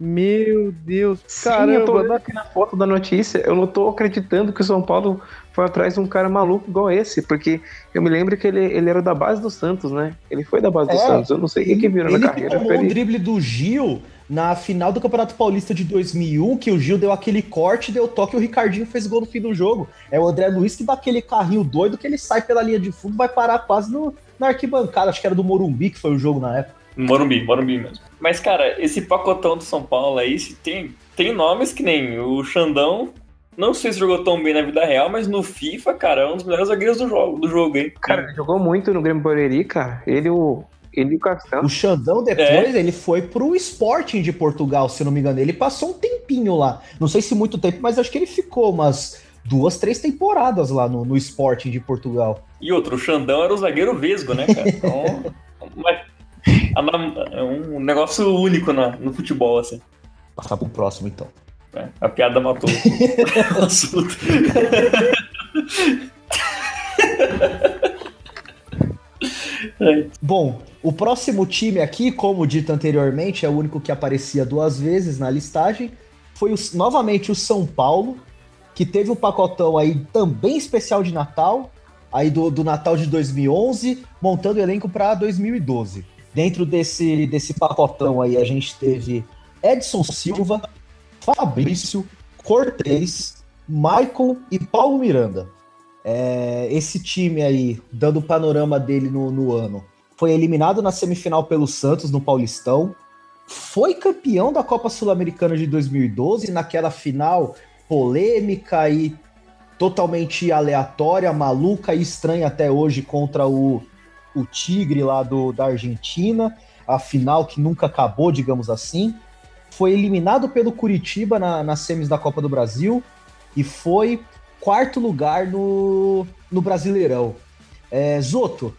Meu Deus, cara. eu tô olhando aqui na foto da notícia, eu não tô acreditando que o São Paulo foi atrás de um cara maluco igual esse, porque eu me lembro que ele, ele era da base do Santos, né? Ele foi da base é, do Santos, eu não sei o que, virou na carreira. Ele tomou um drible do Gil na final do Campeonato Paulista de 2001, que o Gil deu aquele corte, deu toque e o Ricardinho fez gol no fim do jogo. É o André Luiz que dá aquele carrinho doido que ele sai pela linha de fundo vai parar quase no, na arquibancada, acho que era do Morumbi que foi o jogo na época. Morumbi, Morumbi mesmo. Mas, cara, esse pacotão do São Paulo aí, tem, tem nomes que nem o Xandão. Não sei se jogou tão bem na vida real, mas no FIFA, cara, é um dos melhores zagueiros do jogo, do jogo hein? Cara, ele jogou muito no Grêmio Boreri, cara. Ele o. Ele e. O Xandão depois, é. ele foi pro Sporting de Portugal, se não me engano. Ele passou um tempinho lá. Não sei se muito tempo, mas acho que ele ficou umas duas, três temporadas lá no, no Sporting de Portugal. E outro, o Xandão era o zagueiro vesgo, né, cara? *laughs* Então, mas *laughs* é um negócio único no, no futebol, assim. Passar pro próximo, então. É, a piada matou *laughs* o assunto. Bom, o próximo time aqui, como dito anteriormente, é o único que aparecia duas vezes na listagem. Foi o, novamente o São Paulo, que teve um pacotão aí também especial de Natal, aí do, do Natal de 2011, montando o elenco para 2012. Dentro desse, desse pacotão aí, a gente teve Edson Silva, Fabrício, Cortez, Michael e Paulo Miranda. É, esse time aí, dando o panorama dele no, no ano, foi eliminado na semifinal pelo Santos no Paulistão, foi campeão da Copa Sul-Americana de 2012, naquela final polêmica e totalmente aleatória, maluca e estranha até hoje contra o o Tigre lá do, da Argentina, a final que nunca acabou, digamos assim. Foi eliminado pelo Curitiba na, nas semis da Copa do Brasil e foi quarto lugar no, no Brasileirão. É, Zoto,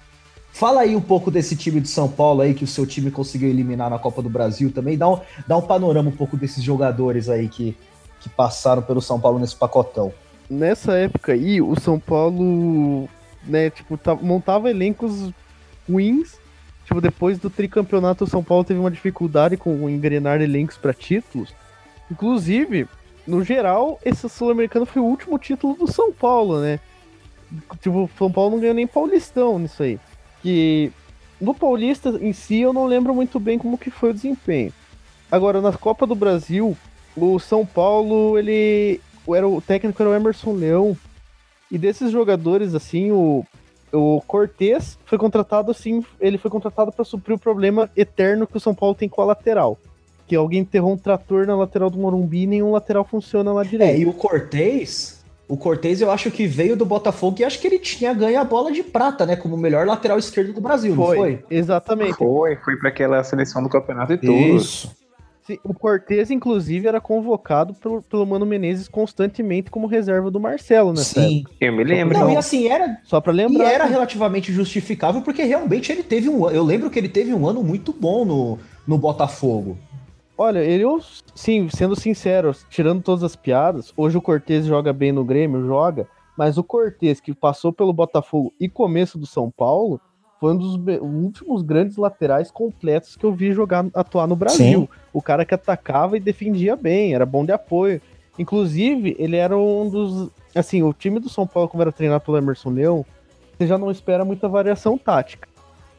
fala aí um pouco desse time de São Paulo aí que o seu time conseguiu eliminar na Copa do Brasil também. Dá um, dá um panorama um pouco desses jogadores aí que, que passaram pelo São Paulo nesse pacotão. nessa época aí, o São Paulo, né, tipo, tá, montava elencos ruins. Tipo, depois do tricampeonato, o São Paulo teve uma dificuldade com engrenar elencos para títulos. Inclusive, no geral, esse Sul-Americano foi o último título do São Paulo, né? Tipo, o São Paulo não ganhou nem Paulistão nisso aí. Que no Paulista em si eu não lembro muito bem como que foi o desempenho. Agora, na Copa do Brasil, o São Paulo, ele. Era, o técnico era o Emerson Leão. E desses jogadores, assim, o, o Cortez foi contratado assim. Ele foi contratado para suprir o problema eterno que o São Paulo tem com a lateral. Que alguém enterrou um trator na lateral do Morumbi e nenhum lateral funciona lá direito. É, e o Cortez, o Cortez eu acho que veio do Botafogo e acho que ele tinha ganho a bola de prata, né? Como o melhor lateral esquerdo do Brasil, foi, não foi? Exatamente. Foi, foi para aquela seleção do campeonato e tudo. Isso. Sim, O Cortez, inclusive, era convocado pelo, pelo Mano Menezes constantemente como reserva do Marcelo, né? Sim. Eu me lembro. Não, então. e assim, era, Só pra e lembrar. era relativamente justificável, porque realmente ele teve um ano. Eu lembro que ele teve um ano muito bom no, no Botafogo. Olha, ele, eu- sim, sendo sincero, tirando todas as piadas, hoje o Cortez joga bem no Grêmio, joga, mas o Cortez que passou pelo Botafogo e começo do São Paulo foi um dos últimos grandes laterais completos que eu vi jogar atuar no Brasil. O cara que atacava e defendia bem, era bom de apoio. Inclusive, ele era um dos. Assim, o time do São Paulo, como era treinado pelo Emerson Leão, você já não espera muita variação tática.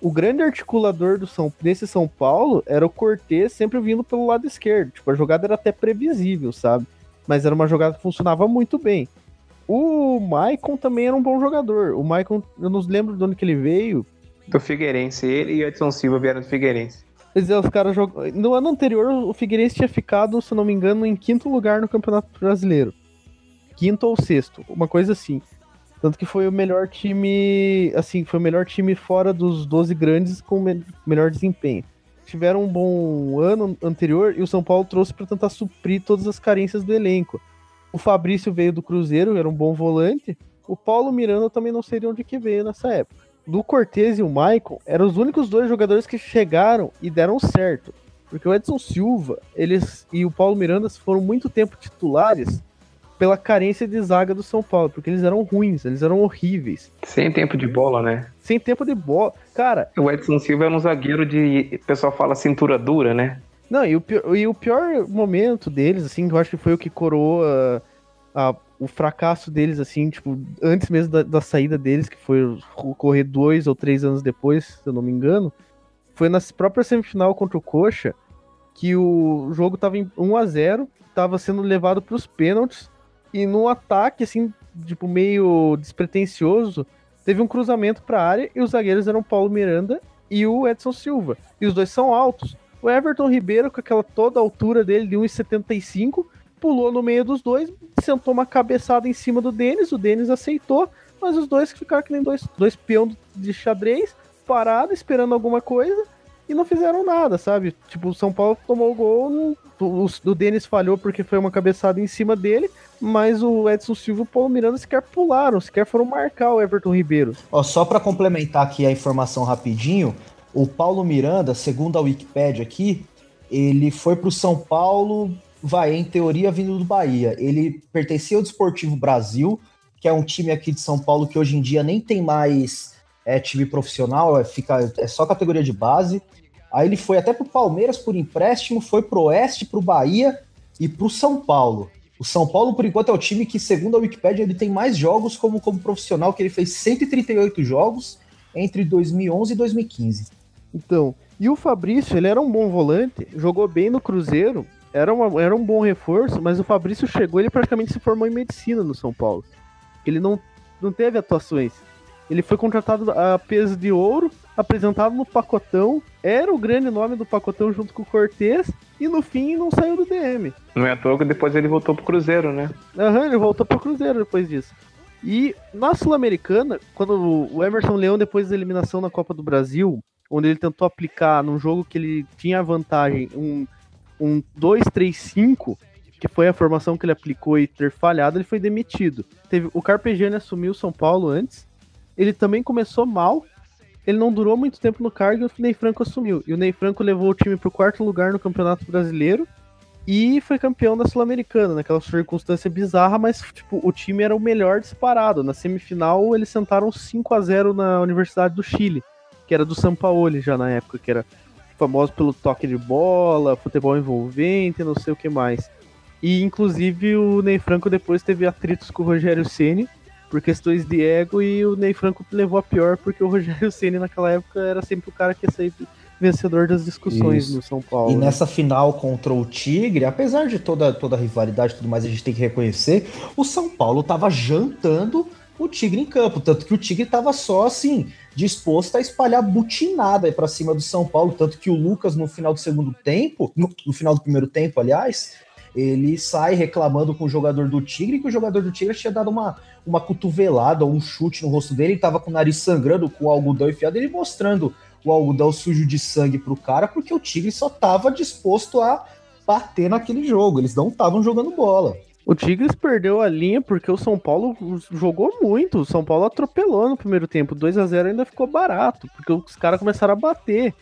O grande articulador do São, desse São Paulo era o Cortez sempre vindo pelo lado esquerdo. Tipo, a jogada era até previsível, sabe? Mas era uma jogada que funcionava muito bem. O Maicon também era um bom jogador. O Maicon, eu não lembro de onde que ele veio. Do Figueirense. Ele e Edson Silva vieram do Figueirense. Os caras jogam. No ano anterior, o Figueirense tinha ficado, se não me engano, em quinto lugar no Campeonato Brasileiro. Quinto ou sexto, uma coisa assim. Tanto que foi o melhor time. Assim, foi o melhor time fora dos 12 grandes com me- melhor desempenho. Tiveram um bom ano anterior e o São Paulo trouxe para tentar suprir todas as carências do elenco. O Fabrício veio do Cruzeiro, era um bom volante. O Paulo Miranda também não de onde que veio nessa época. Do Cortez e o Maicon eram os únicos dois jogadores que chegaram e deram certo. Porque o Edson Silva eles, e o Paulo Miranda foram muito tempo titulares pela carência de zaga do São Paulo, porque eles eram ruins, eles eram horríveis. Sem tempo de bola, né? Sem tempo de bola. Cara, O Edson Silva era um zagueiro de. O pessoal fala cintura dura, né? Não, e o, pior, e o pior momento deles, assim, que eu acho que foi o que coroou a- a- o fracasso deles, assim, tipo, antes mesmo da, da saída deles, que foi ocorrer dois ou três anos depois, se eu não me engano, foi na própria semifinal contra o Coxa, que o jogo tava em 1 a 0 tava sendo levado para os pênaltis, e no ataque, assim, tipo, meio despretensioso, teve um cruzamento para a área, e os zagueiros eram Paulo Miranda e o Edson Silva. E os dois são altos. O Everton Ribeiro, com aquela toda a altura dele de 1,75, pulou no meio dos dois, sentou uma cabeçada em cima do Denis, o Denis aceitou, mas os dois ficaram que nem dois, dois peões de xadrez, parados, esperando alguma coisa, e não fizeram nada, sabe? Tipo, o São Paulo tomou o gol, o, o Denis falhou porque foi uma cabeçada em cima dele, mas o Edson Silva e o Paulo Miranda sequer pularam, sequer foram marcar o Everton Ribeiro. Ó, só para complementar aqui a informação rapidinho, o Paulo Miranda, segundo a Wikipédia aqui, ele foi pro São Paulo, vai, em teoria, vindo do Bahia. Ele pertencia ao Desportivo Brasil, que é um time aqui de São Paulo que hoje em dia nem tem mais é, time profissional, é, fica, é só categoria de base. Aí ele foi até pro Palmeiras por empréstimo, foi pro Oeste, pro Bahia e pro São Paulo. O São Paulo, por enquanto, é o time que, segundo a Wikipédia, ele tem mais jogos como, como profissional, que ele fez 138 jogos entre 2011 e 2015. Então, e o Fabrício, ele era um bom volante, jogou bem no Cruzeiro, era, uma, era um bom reforço, mas o Fabrício chegou, ele praticamente se formou em medicina no São Paulo. Ele não, não teve atuações. Ele foi contratado a peso de ouro, apresentado no pacotão, era o grande nome do pacotão junto com o Cortez, e no fim não saiu do DM. Não é à toa que depois ele voltou pro Cruzeiro, né? Aham, ele voltou pro Cruzeiro depois disso. E na Sul-Americana, quando o Emerson Leão, depois da eliminação na Copa do Brasil, onde ele tentou aplicar num jogo que ele tinha vantagem, um, um 2-3-5, que foi a formação que ele aplicou e ter falhado, ele foi demitido. Teve, o Carpegiani assumiu o São Paulo antes, ele também começou mal, ele não durou muito tempo no cargo e o Ney Franco assumiu. E o Ney Franco levou o time pro quarto lugar no Campeonato Brasileiro e foi campeão da Sul-Americana, naquela circunstância bizarra, mas tipo, o time era o melhor disparado. Na semifinal, eles sentaram 5 a 0 na Universidade do Chile, que era do São Paulo já na época, que era famoso pelo toque de bola, futebol envolvente, não sei o que mais. E inclusive o Ney Franco depois teve atritos com o Rogério Ceni por questões de ego e o Ney Franco levou a pior porque o Rogério *laughs* Ceni naquela época era sempre o cara que ia sair vencedor das discussões Isso. no São Paulo. E né? nessa final contra o Tigre, apesar de toda, toda a rivalidade e tudo mais, a gente tem que reconhecer, o São Paulo tava jantando o Tigre em campo, tanto que o Tigre tava só assim, disposto a espalhar butinada para cima do São Paulo, tanto que o Lucas no final do segundo tempo, no, no final do primeiro tempo, aliás, ele sai reclamando com o jogador do Tigre, que o jogador do Tigre tinha dado uma, uma cotovelada ou um chute no rosto dele, ele tava com o nariz sangrando, com o algodão enfiado, ele mostrando o algodão sujo de sangue pro cara, porque o Tigre só tava disposto a bater naquele jogo. Eles não estavam jogando bola. O Tigres perdeu a linha porque o São Paulo jogou muito. O São Paulo atropelou no primeiro tempo. 2 a 0 ainda ficou barato, porque os caras começaram a bater.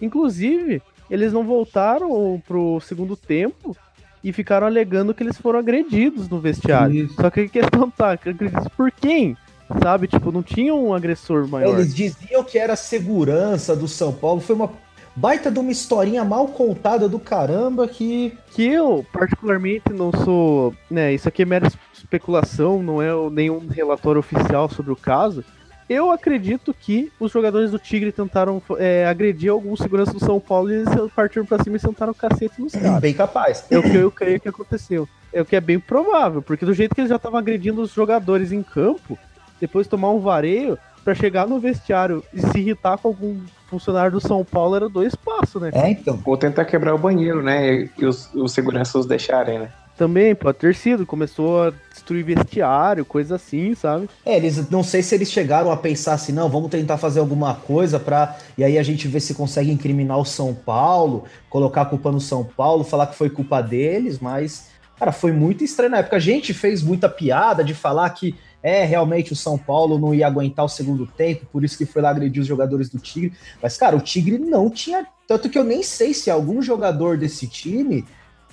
Inclusive, eles não voltaram pro segundo tempo e ficaram alegando que eles foram agredidos no vestiário. Isso. Só que a questão tá, agredidos por quem? Sabe, tipo, não tinha um agressor maior. Eles diziam que era segurança do São Paulo, foi uma baita de uma historinha mal contada do caramba que. Que eu, particularmente, não sou. né, Isso aqui é mera especulação, não é nenhum relatório oficial sobre o caso. Eu acredito que os jogadores do Tigre tentaram é, agredir alguns seguranças do São Paulo e eles partiram pra cima e sentaram o cacete nos caras. Bem capaz. É o que eu creio que aconteceu. É o que é bem provável, porque do jeito que eles já estavam agredindo os jogadores em campo, depois tomar um vareio para chegar no vestiário e se irritar com algum funcionário do São Paulo era dois passos, né? É, então. Ou tentar quebrar o banheiro, né? E os, os seguranças os deixarem, né? Também, pode ter sido. Começou a destruir vestiário, coisa assim, sabe? É, eles não sei se eles chegaram a pensar assim, não, vamos tentar fazer alguma coisa para e aí a gente ver se consegue incriminar o São Paulo, colocar a culpa no São Paulo, falar que foi culpa deles, mas cara, foi muito estranho na época. A gente fez muita piada de falar que é, realmente o São Paulo não ia aguentar o segundo tempo, por isso que foi lá agredir os jogadores do Tigre. Mas, cara, o Tigre não tinha. Tanto que eu nem sei se algum jogador desse time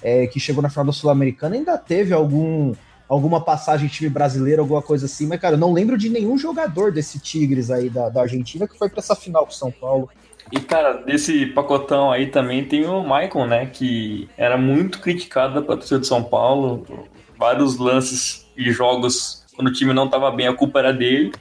é, que chegou na final da Sul-Americana ainda teve algum alguma passagem em time brasileiro, alguma coisa assim, mas, cara, eu não lembro de nenhum jogador desse Tigres aí da, da Argentina que foi para essa final com o São Paulo. E, cara, desse pacotão aí também tem o Maicon, né? Que era muito criticado da torcida de São Paulo. Vários lances e jogos quando o time não estava bem, a culpa era dele.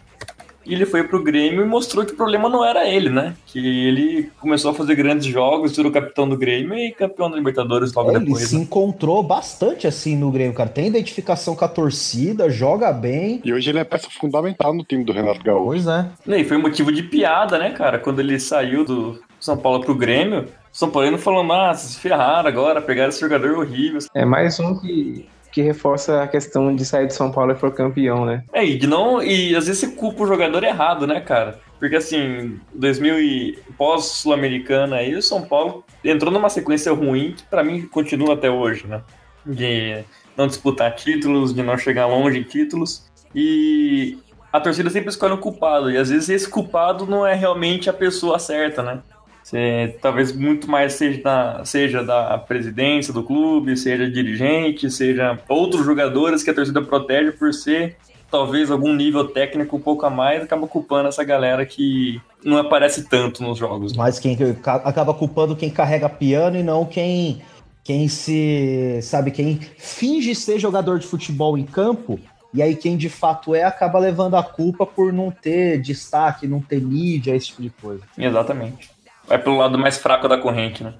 E ele foi pro Grêmio e mostrou que o problema não era ele, né? Que ele começou a fazer grandes jogos, virou capitão do Grêmio e campeão da Libertadores logo é, depois. Ele se né? encontrou bastante assim no Grêmio, cara. Tem identificação com a torcida, joga bem. E hoje ele é peça fundamental no time do Renato Gaúcho. Pois é. E foi motivo de piada, né, cara? Quando ele saiu do São Paulo pro Grêmio, São Paulo falando, ah, se ferraram agora, pegaram esse jogador horrível. É mais um que que reforça a questão de sair de São Paulo e for campeão, né? É, e não. E às vezes você culpa o jogador errado, né, cara? Porque assim, 2000 e pós-sul-americana aí, o São Paulo entrou numa sequência ruim que para mim continua até hoje, né? De não disputar títulos, de não chegar longe em títulos. E a torcida sempre escolhe um culpado. E às vezes esse culpado não é realmente a pessoa certa, né? Você, talvez muito mais seja da, seja da presidência do clube, seja dirigente, seja outros jogadores que a torcida protege por ser talvez algum nível técnico um pouco a mais, acaba culpando essa galera que não aparece tanto nos jogos. Né? Mas quem acaba culpando quem carrega piano e não quem quem se sabe quem finge ser jogador de futebol em campo e aí quem de fato é acaba levando a culpa por não ter destaque, não ter mídia, esse tipo de coisa. Exatamente. Vai pelo lado mais fraco da corrente, né?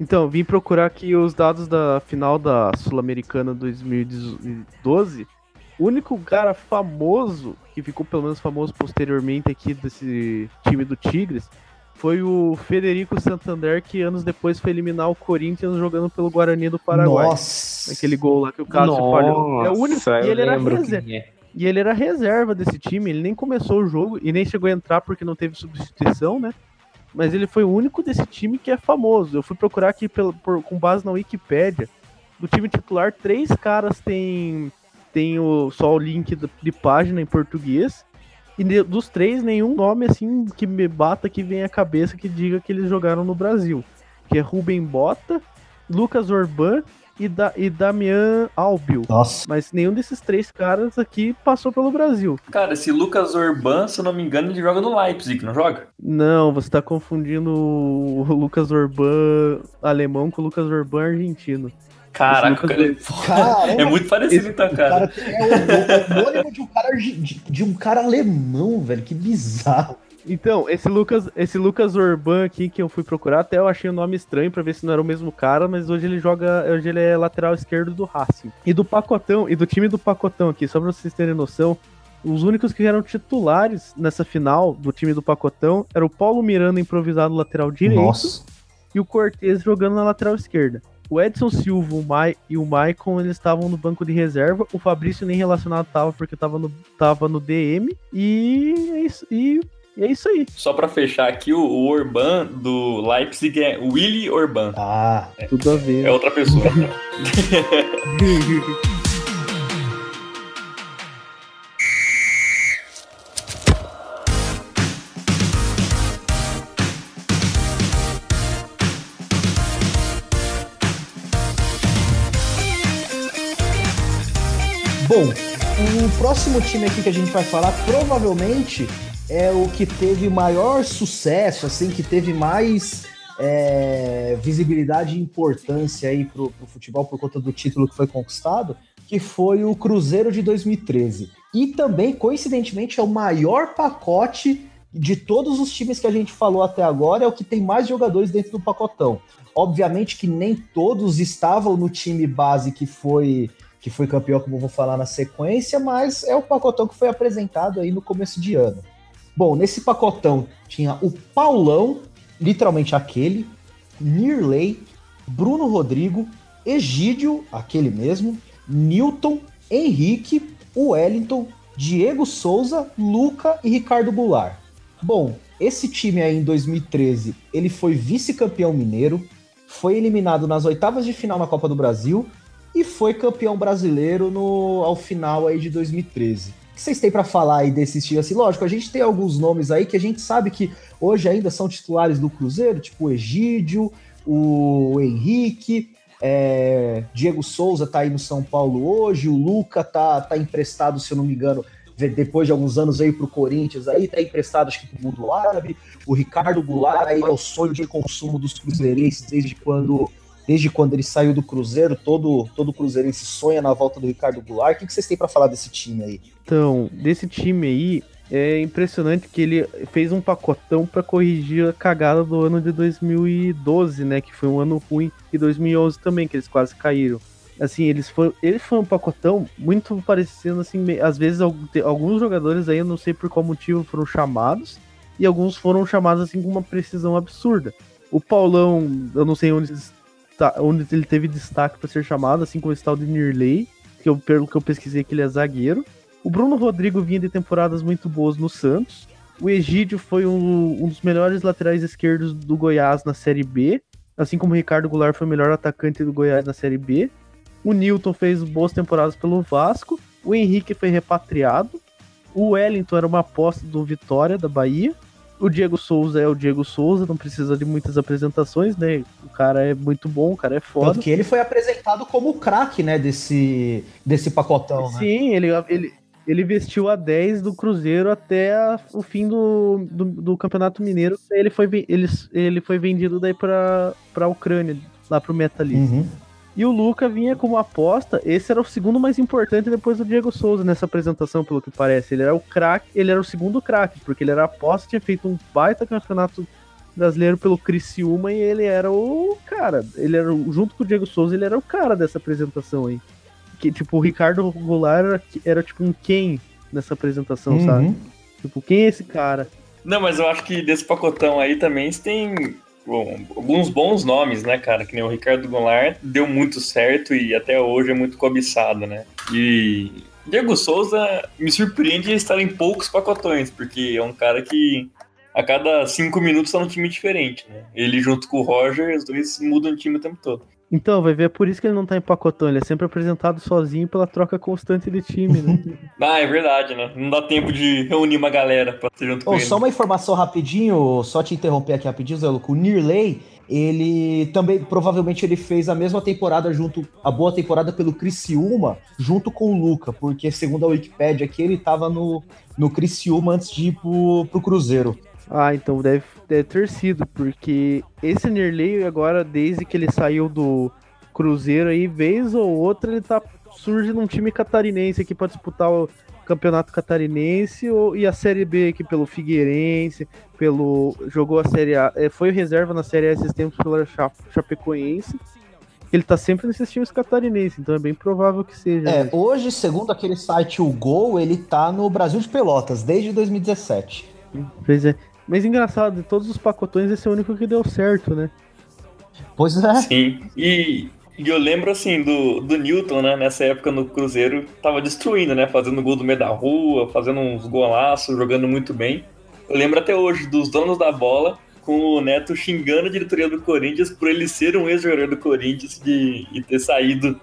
Então, vim procurar aqui os dados da final da Sul-Americana 2012. O único cara famoso, que ficou pelo menos famoso posteriormente aqui desse time do Tigres, foi o Federico Santander, que anos depois foi eliminar o Corinthians jogando pelo Guarani do Paraguai. Nossa! Aquele gol lá que o Cássio falhou. É o único. E ele era reserva. É. E ele era reserva desse time, ele nem começou o jogo e nem chegou a entrar porque não teve substituição, né? Mas ele foi o único desse time que é famoso. Eu fui procurar aqui por, com base na Wikipédia. Do time titular, três caras têm, têm o, só o link de página em português. E dos três, nenhum nome assim que me bata que vem à cabeça que diga que eles jogaram no Brasil. Que é Rubem Bota, Lucas Orban e, da, e Damian Albio. Nossa. Mas nenhum desses três caras aqui passou pelo Brasil. Cara, esse Lucas Orban, se eu não me engano, ele joga no Leipzig, não joga? Não, você tá confundindo o Lucas Orban alemão com o Lucas Orban argentino. Caraca, cara, *laughs* é- muito parecido então, o cara. cara é o- o homônimo de um cara, de, de um cara alemão, velho. Que bizarro. Então, esse Lucas, esse Lucas Orban aqui que eu fui procurar, até eu achei o nome estranho pra ver se não era o mesmo cara, mas hoje ele joga, hoje ele é lateral esquerdo do Racing. E do Pacotão, e do time do Pacotão aqui, só pra vocês terem noção, os únicos que eram titulares nessa final do time do Pacotão era o Paulo Miranda improvisado lateral direito Nossa. e o Cortez jogando na lateral esquerda. O Edson Silva o Mai, e o Maicon eles estavam no banco de reserva. O Fabrício nem relacionado tava porque tava no, tava no DM. E é isso, e é isso aí. Só pra fechar aqui, o, o Orban do Leipzig é Willy Orban. Ah, Tudo a ver. É outra pessoa. *laughs* Bom, o próximo time aqui que a gente vai falar provavelmente é o que teve maior sucesso, assim, que teve mais é, visibilidade e importância aí pro, pro futebol por conta do título que foi conquistado, que foi o Cruzeiro de 2013. E também, coincidentemente, é o maior pacote de todos os times que a gente falou até agora, é o que tem mais jogadores dentro do pacotão. Obviamente que nem todos estavam no time base que foi que foi campeão, como eu vou falar na sequência, mas é o pacotão que foi apresentado aí no começo de ano. Bom, nesse pacotão tinha o Paulão, literalmente aquele, Nirley, Bruno Rodrigo, Egídio, aquele mesmo, Newton, Henrique, Wellington, Diego Souza, Luca e Ricardo Goulart. Bom, esse time aí em 2013, ele foi vice-campeão mineiro, foi eliminado nas oitavas de final na Copa do Brasil e foi campeão brasileiro no, ao final aí de 2013. Que vocês têm para falar aí desse time? Assim, lógico, a gente tem alguns nomes aí que a gente sabe que hoje ainda são titulares do Cruzeiro, tipo o Egídio, o Henrique, é, Diego Souza tá aí no São Paulo hoje, o Luca tá, tá emprestado, se eu não me engano, depois de alguns anos aí pro Corinthians, aí tá emprestado acho que pro mundo árabe, o Ricardo Goulart aí é o sonho de consumo dos cruzeirenses desde quando desde quando ele saiu do Cruzeiro, todo, todo cruzeirense sonha na volta do Ricardo Goulart. O que, vocês têm para falar desse time aí? Então, desse time aí, é impressionante que ele fez um pacotão para corrigir a cagada do ano de 2012, né? Que foi um ano ruim, e 2011 também, que eles quase caíram. Assim, eles foram, eles foram um pacotão muito parecendo assim, às vezes alguns jogadores aí, eu não sei por qual motivo, foram chamados, e alguns foram chamados assim com uma precisão absurda. O Paulão, eu não sei onde, onde ele teve destaque para ser chamado, assim como esse tal de Nirley, que eu, pelo que eu pesquisei que ele é zagueiro. O Bruno Rodrigo vinha de temporadas muito boas no Santos. O Egídio foi um, um, dos melhores laterais esquerdos do Goiás na Série B, assim como o Ricardo Goulart foi o melhor atacante do Goiás na Série B. O Newton fez boas temporadas pelo Vasco. O Henrique foi repatriado. O Wellington era uma aposta do Vitória, da Bahia. O Diego Souza é o Diego Souza, não precisa de muitas apresentações, né? O cara é muito bom, o cara é foda. Tanto que ele foi apresentado como o craque, né, desse, desse pacotão, né? Sim, ele, ele, ele vestiu a 10 do Cruzeiro até a, o fim do, do, do, Campeonato Mineiro. Ele foi, ele, ele foi vendido daí pra, pra Ucrânia, lá pro Metalist. Uhum. E o Luca vinha como aposta. Esse era o segundo mais importante depois do Diego Souza nessa apresentação, pelo que parece. Ele era o craque, ele era o segundo craque, porque ele era aposta, tinha feito um baita campeonato brasileiro pelo Criciúma e ele era o cara. Ele era junto com o Diego Souza, ele era o cara dessa apresentação aí. Que tipo, o Ricardo Goulart era, era tipo um quem nessa apresentação, uhum. sabe? Tipo, quem é esse cara? Não, mas eu acho que desse pacotão aí também tem bom, alguns bons nomes, né, cara? Que nem o Ricardo Goulart deu muito certo e até hoje é muito cobiçado, né? E Diego Souza me surpreende estar em poucos pacotões, porque é um cara que a cada cinco minutos está num time diferente, né? Ele junto com o Roger, os dois mudam de time o tempo todo. Então, vai ver, é por isso que ele não tá em pacotão, ele é sempre apresentado sozinho pela troca constante de time, né? *laughs* ah, é verdade, né? Não dá tempo de reunir uma galera pra ser junto oh, com ele. Só uma informação rapidinho, só te interromper aqui rapidinho, Zé Luco. O Nirley, ele também, provavelmente ele fez a mesma temporada junto, a boa temporada pelo Criciúma, junto com o Luca, porque segundo a Wikipedia aqui, ele tava no, no Criciúma antes de ir pro, pro Cruzeiro. Ah, então deve, deve ter sido, porque esse Nirley agora, desde que ele saiu do Cruzeiro aí, vez ou outra, ele tá surge num time catarinense aqui para disputar o Campeonato Catarinense ou, e a Série B aqui pelo Figueirense, pelo jogou a Série A, é, foi reserva na Série A esses tempos pela Chapecoense. Ele tá sempre nesses times catarinenses, então é bem provável que seja. É, hoje, segundo aquele site O Gol, ele tá no Brasil de Pelotas desde 2017. Pois é. Mas engraçado, de todos os pacotões, esse é o único que deu certo, né? Pois é. Sim. E, e eu lembro, assim, do, do Newton, né? Nessa época no Cruzeiro, tava destruindo, né? Fazendo gol do meio da rua, fazendo uns golaços, jogando muito bem. Eu lembro até hoje dos donos da bola com o Neto xingando a diretoria do Corinthians por ele ser um ex-jogador do Corinthians de, e ter saído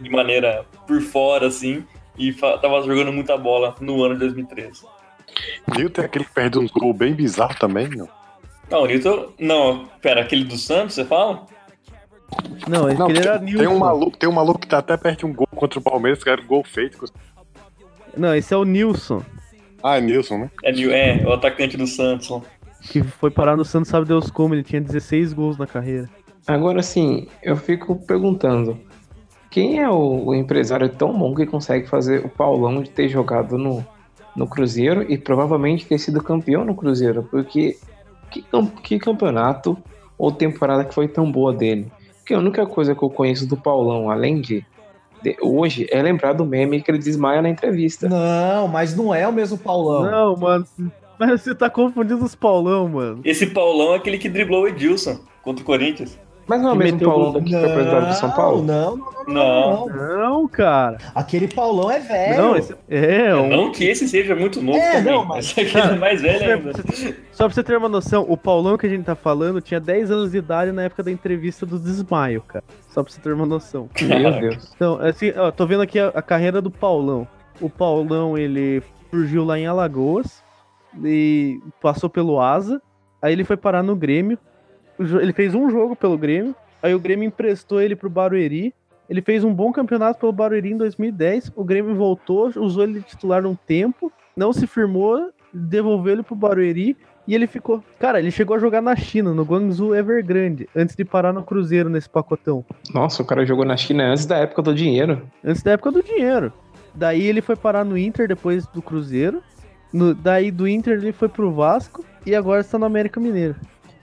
de maneira por fora, assim, e tava jogando muita bola no ano de 2013. Newton é aquele que perde um gol bem bizarro também, não? Não, o Newton. Não, pera, aquele do Santos, você fala? Não, ele, não, ele era Newton. Tem um, maluco, tem um maluco que tá até perto de um gol contra o Palmeiras, que era um gol feito. Não, esse é o Nilson. Ah, é Nilson, né? É, é, o atacante do Santos. Que foi parar no Santos, sabe Deus como, ele tinha 16 gols na carreira. Agora sim, eu fico perguntando. Quem é o, o empresário tão bom que consegue fazer o Paulão de ter jogado no, no Cruzeiro e provavelmente ter sido campeão no Cruzeiro, porque que, que campeonato ou temporada que foi tão boa dele? Porque a única coisa que eu conheço do Paulão, além de, de hoje, é lembrar do meme que ele desmaia na entrevista. Não, mas não é o mesmo Paulão. Não, mano. Mas você tá confundindo os Paulão, mano. Esse Paulão é aquele que driblou o Edilson contra o Corinthians. Mas não é o mesmo Paulão daqui que foi apresentado do São Paulo? Não, não, não, não. Não, cara. Aquele Paulão é velho. Não, esse, é, um... Não que esse seja muito novo é, também, não, mas esse aqui é mais velho ainda. Só pra você ter uma noção, o Paulão que a gente tá falando tinha 10 anos de idade na época da entrevista do Desmaio, cara. Só pra você ter uma noção. *laughs* Meu Deus. Então, assim, ó, tô vendo aqui a, a carreira do Paulão. O Paulão, ele surgiu lá em Alagoas e passou pelo Asa. Aí ele foi parar no Grêmio. Ele fez um jogo pelo Grêmio Aí o Grêmio emprestou ele pro Barueri. Ele fez um bom campeonato pelo Barueri em 2010. O Grêmio voltou, usou ele de titular um tempo, não se firmou, devolveu ele pro Barueri e ele ficou. Cara, ele chegou a jogar na China, no Guangzhou Evergrande, antes de parar no Cruzeiro nesse pacotão. Nossa, o cara jogou na China antes da época do dinheiro. Antes da época do dinheiro. Daí ele foi parar no Inter depois do Cruzeiro. No, daí do Inter ele foi pro Vasco e agora está no América Mineiro.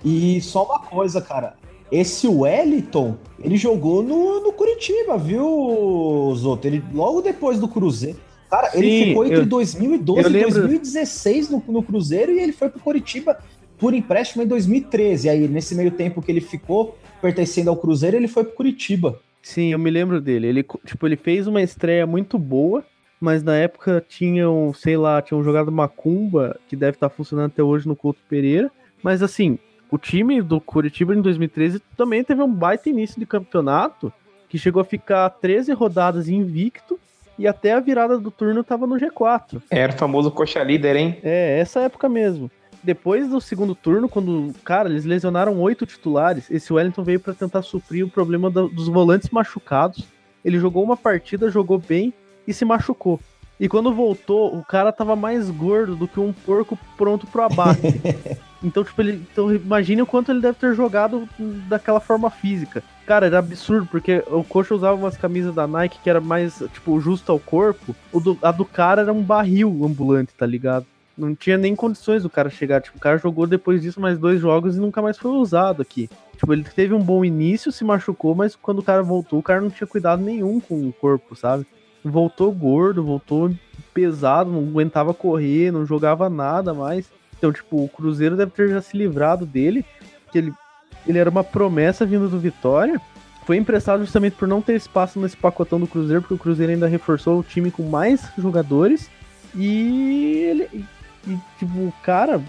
E só uma coisa, cara. Esse Wellington, ele jogou no, no Curitiba, viu, Zoto? Ele, logo depois do Cruzeiro. Cara, Sim, ele ficou entre eu, 2012 e 2016 no, no Cruzeiro e ele foi pro Curitiba por empréstimo em 2013. Aí, nesse meio tempo que ele ficou pertencendo ao Cruzeiro, ele foi pro Curitiba. Sim, eu me lembro dele. Ele, tipo, ele fez uma estreia muito boa, mas na época tinham, sei lá, tinham jogado Macumba, que deve estar funcionando até hoje no Couto Pereira. Mas assim, o time do Curitiba em 2013 também teve um baita início de campeonato, que chegou a ficar 13 rodadas invicto e até a virada do turno tava no G4. Era o famoso coxa líder, hein? É, essa época mesmo. Depois do segundo turno, quando, cara, eles lesionaram oito titulares, esse Wellington veio para tentar suprir o problema do, dos volantes machucados. Ele jogou uma partida, jogou bem e se machucou. E quando voltou, o cara tava mais gordo do que um porco pronto pro abate. *laughs* então, tipo, ele. Então, imagine o quanto ele deve ter jogado daquela forma física. Cara, era absurdo, porque o coxa usava umas camisas da Nike que era mais, tipo, justo ao corpo. Do, a do cara era um barril ambulante, tá ligado? Não tinha nem condições do cara chegar. Tipo, o cara jogou depois disso mais dois jogos e nunca mais foi usado aqui. Tipo, ele teve um bom início, se machucou, mas quando o cara voltou, o cara não tinha cuidado nenhum com o corpo, sabe? voltou gordo, voltou pesado, não aguentava correr, não jogava nada mais. Então, tipo, o Cruzeiro deve ter já se livrado dele, que ele, ele era uma promessa vindo do Vitória. Foi emprestado justamente por não ter espaço nesse pacotão do Cruzeiro, porque o Cruzeiro ainda reforçou o time com mais jogadores. E ele, e, tipo, o cara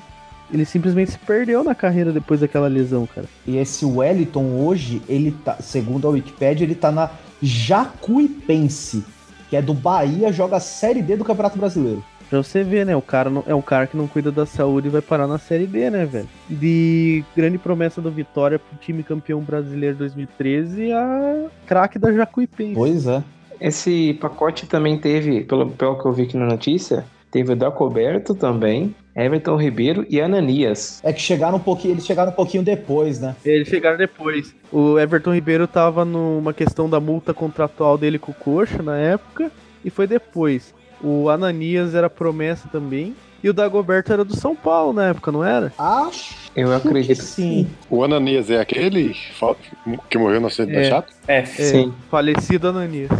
Ele simplesmente se perdeu na carreira depois daquela lesão, cara. E esse Wellington hoje, ele tá, segundo a Wikipedia, ele tá na Jacuipense, que é do Bahia, joga a Série D do Campeonato Brasileiro. Pra você ver, né? O cara não, é um cara que não cuida da saúde e vai parar na Série B, né, velho? De grande promessa do Vitória pro time campeão brasileiro 2013, a craque da Jacuipense. Pois é. Esse pacote também teve, pelo, pelo que eu vi aqui na notícia, teve o Dacoberto também, Everton Ribeiro e Ananias. É que chegaram um pouquinho, eles chegaram um pouquinho depois, né? Eles chegaram depois. O Everton Ribeiro tava numa questão da multa contratual dele com o Coxa na época, e foi depois. O Ananias era promessa também. E o Dagoberto era do São Paulo na época, não era? Acho Eu acredito que sim. O Ananias é aquele que morreu no acidente É. da chata? É, É, Sim. falecido Ananias.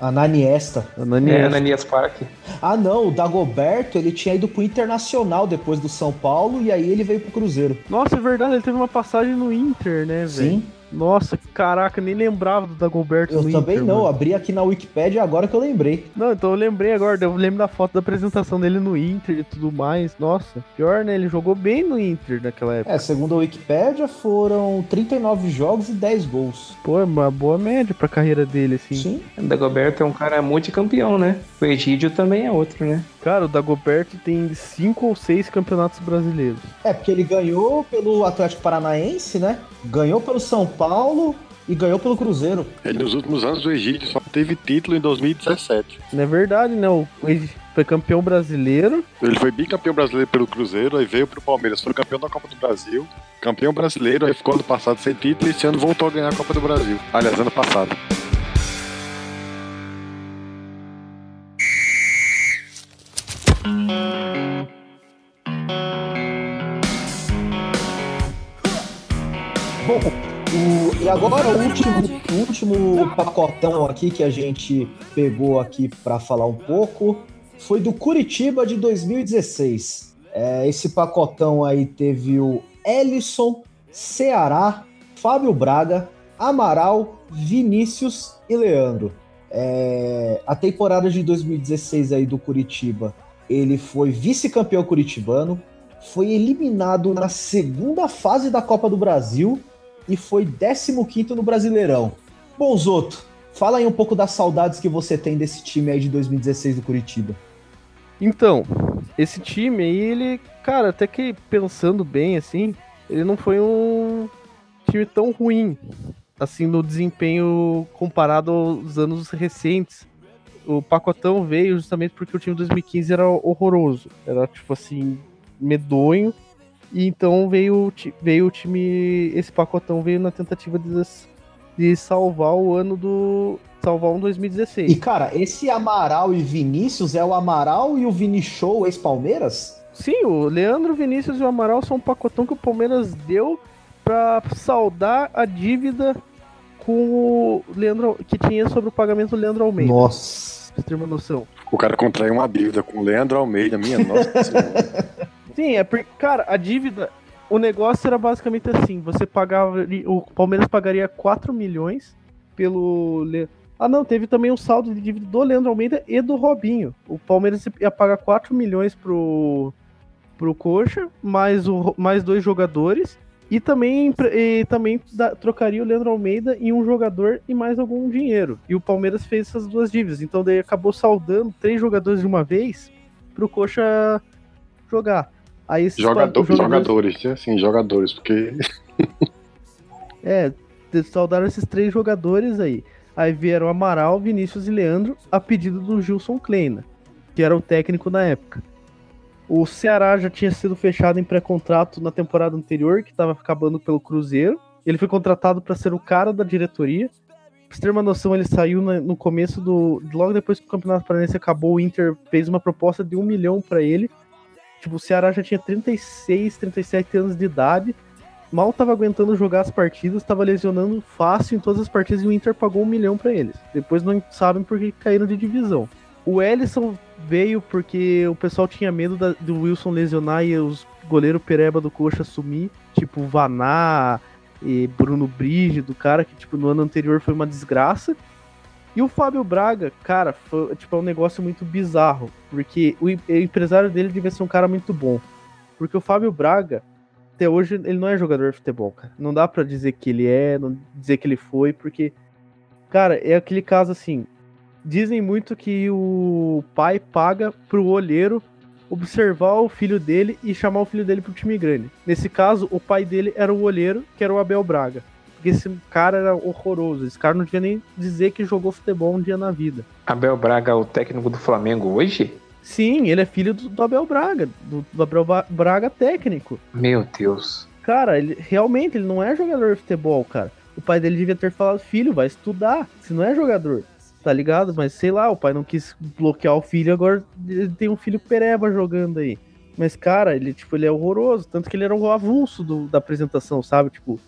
Ananiesta. Ananias. É, Ananias Park. Ah, não, o Dagoberto, ele tinha ido pro Internacional depois do São Paulo e aí ele veio pro Cruzeiro. Nossa, é verdade, ele teve uma passagem no Inter, né, velho? Sim. Nossa, caraca, nem lembrava do Dagoberto Eu no também Inter, não, mano. abri aqui na Wikipedia agora que eu lembrei. Não, então eu lembrei agora, eu lembro da foto da apresentação dele no Inter e tudo mais. Nossa, pior, né? Ele jogou bem no Inter naquela época. É, segundo a Wikipedia, foram 39 jogos e 10 gols. Pô, é uma boa média pra carreira dele, assim. Sim. O Dagoberto é um cara multicampeão, né? O Egídio também é outro, né? Cara, o Dagoberto tem cinco ou seis campeonatos brasileiros. É, porque ele ganhou pelo Atlético Paranaense, né? Ganhou pelo São Paulo e ganhou pelo Cruzeiro. Ele, nos últimos anos, o Egídio só teve título em 2017. Não é verdade, né? O- Ele foi campeão brasileiro. Ele foi bicampeão brasileiro pelo Cruzeiro, aí veio pro Palmeiras, foi campeão da Copa do Brasil, campeão brasileiro, aí ficou ano passado sem título e esse ano voltou a ganhar a Copa do Brasil. Aliás, ano passado. Bom, o- e agora o último, o último pacotão aqui que a gente pegou aqui para falar um pouco foi do Curitiba de 2016. É, esse pacotão aí teve o Ellison, Ceará, Fábio Braga, Amaral, Vinícius e Leandro. É, a temporada de 2016 aí do Curitiba, ele foi vice-campeão curitibano, foi eliminado na segunda fase da Copa do Brasil e foi 15 no Brasileirão. Bom, Zoto, fala aí um pouco das saudades que você tem desse time aí de 2016 do Curitiba. Então, esse time aí, ele, cara, até que pensando bem, assim, ele não foi um time tão ruim, assim, no desempenho comparado aos anos recentes. O pacotão veio justamente porque o time de 2015 era horroroso. Era, tipo assim, medonho. E então veio, veio o time. Esse pacotão veio na tentativa de, de salvar o ano do. Salvar um 2016. E, cara, esse Amaral e Vinícius é o Amaral e o Vini Show ex-Palmeiras? Sim, o Leandro Vinícius e o Amaral são um pacotão que o Palmeiras deu pra saldar a dívida com o Leandro que tinha sobre o pagamento do Leandro Almeida. Nossa. Pra você ter uma noção. O cara contraiu uma dívida com o Leandro Almeida, minha nossa senhora. *laughs* Sim, é porque, cara, a dívida. O negócio era basicamente assim: você pagava. O Palmeiras pagaria 4 milhões pelo. Ah, não, teve também um saldo de dívida do Leandro Almeida e do Robinho. O Palmeiras ia pagar 4 milhões pro, pro Coxa, mais, o, mais dois jogadores. E também, e também da- trocaria o Leandro Almeida em um jogador e mais algum dinheiro. E o Palmeiras fez essas duas dívidas. Então daí acabou saldando três jogadores de uma vez pro Coxa jogar. Aí Jogador, os jogadores, né? assim, jogadores, porque *laughs* É, saudaram esses três jogadores aí. Aí vieram Amaral, Vinícius e Leandro a pedido do Gilson Kleina, que era o técnico na época. O Ceará já tinha sido fechado em pré-contrato na temporada anterior, que estava acabando pelo Cruzeiro. Ele foi contratado para ser o cara da diretoria. Pra você ter uma noção, ele saiu no começo do. Logo depois que o Campeonato Paranaense acabou, o Inter fez uma proposta de um milhão para ele. Tipo, o Ceará já tinha 36, 37 anos de idade mal tava aguentando jogar as partidas, tava lesionando fácil em todas as partidas e o Inter pagou um milhão pra eles. Depois não sabem por que caíram de divisão. O Ellison veio porque o pessoal tinha medo da- do Wilson lesionar e os goleiro Pereba do Coxa assumir, tipo Vaná e Bruno Brígido, cara que tipo no ano anterior foi uma desgraça. E o Fábio Braga, cara, foi tipo é um negócio muito bizarro, porque o, em- o empresário dele devia ser um cara muito bom. Porque o Fábio Braga, até hoje, ele não é jogador de futebol, cara. Não dá para dizer que ele é, não dizer que ele foi, porque, cara, é aquele caso assim. Dizem muito que o pai paga pro olheiro observar o filho dele e chamar o filho dele pro time grande. Nesse caso, o pai dele era o olheiro, que era o Abel Braga. Porque esse cara era horroroso. Esse cara não tinha nem dizer que jogou futebol um dia na vida. Abel Braga, o técnico do Flamengo hoje? Sim, ele é filho do, do Abel Braga, do, do, Abel Braga técnico. Meu Deus. Cara, ele realmente ele não é jogador de futebol, cara. O pai dele devia ter falado, filho, vai estudar. Se não é jogador, tá ligado? Mas sei lá, o pai não quis bloquear o filho, agora ele tem um filho pereba jogando aí. Mas, cara, ele, tipo, ele é horroroso. Tanto que ele era o avulso do, da apresentação, sabe? Tipo,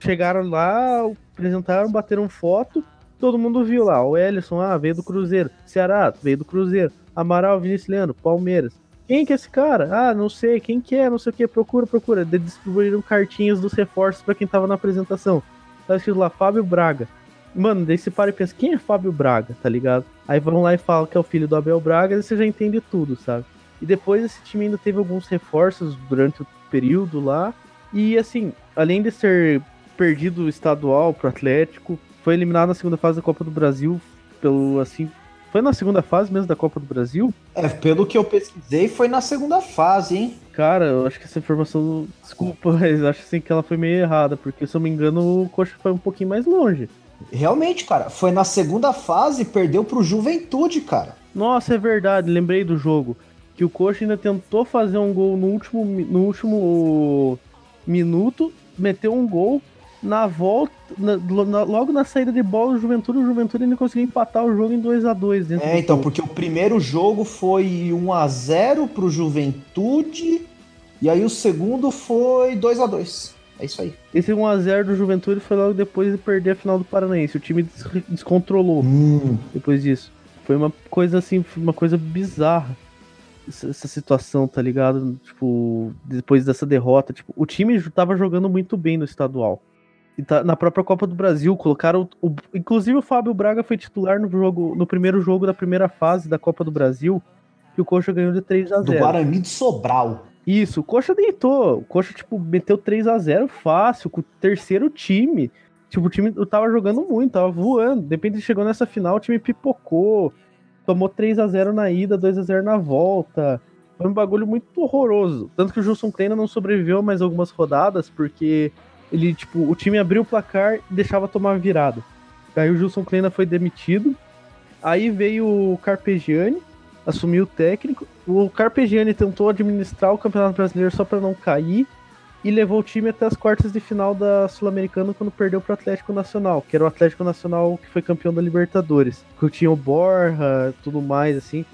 chegaram lá, apresentaram, bateram foto, todo mundo viu lá. O Ellison, ah, veio do Cruzeiro. Ceará, veio do Cruzeiro. Amaral, Vinícius Leandro, Palmeiras. Quem que é esse cara? Ah, não sei. Quem que é? Não sei o que. Procura, procura. De distribuíram cartinhas dos reforços para quem tava na apresentação. Tá escrito lá, Fábio Braga. Mano, daí você para e pensa, quem é Fábio Braga, tá ligado? Aí vão lá e falam que é o filho do Abel Braga e você já entende tudo, sabe? E depois esse time ainda teve alguns reforços durante o período lá. E assim, além de ser perdido o estadual pro Atlético, foi eliminado na segunda fase da Copa do Brasil pelo assim foi na segunda fase mesmo da Copa do Brasil? É, pelo que eu pesquisei, foi na segunda fase, hein? Cara, eu acho que essa informação. Desculpa, *laughs* mas acho assim que ela foi meio errada, porque se eu me engano, o Coxa foi um pouquinho mais longe. Realmente, cara, foi na segunda fase e perdeu pro Juventude, cara. Nossa, é verdade, lembrei do jogo. Que o Coxa ainda tentou fazer um gol no último, no último minuto, meteu um gol, na volta, na, na, logo na saída de bola, o Juventude, o Juventude ainda conseguiu empatar o jogo em 2 a 2 É, então, porque o primeiro jogo foi 1 a 0 pro Juventude, e aí o segundo foi 2 a 2 É isso aí. Esse 1 a 0 do Juventude foi logo depois de perder a final do Paranaense. O time des descontrolou hum. depois disso. Foi uma coisa assim, uma coisa bizarra essa situação, tá ligado? Tipo, depois dessa derrota, tipo, o time tava jogando muito bem no estadual. E tá, na própria Copa do Brasil, colocaram. O, inclusive o Fábio Braga foi titular no jogo, no primeiro jogo da primeira fase da Copa do Brasil, que o Coxa ganhou de 3 a 0 Do Guarani de Sobral. Isso, o Coxa deitou. O Coxa, tipo, meteu 3 a 0 fácil, com o terceiro time. Tipo, o time tava jogando muito, tava voando. De repente chegou nessa final, o time pipocou. Tomou 3 a 0 na ida, 2 a 0 na volta. Foi um bagulho muito horroroso. Tanto que o Gilson Kleina não sobreviveu mais algumas rodadas, porque ele, tipo, o time abriu o placar e deixava tomar virada. Aí o Gilson Kleina foi demitido. Aí veio o Carpegiani, assumiu o técnico. O Carpegiani tentou administrar o Campeonato Brasileiro só para não cair e levou o time até as quartas de final da Sul-Americana quando perdeu para o Atlético Nacional, que era o Atlético Nacional que foi campeão da Libertadores. Que tinha o Borja, tudo mais assim.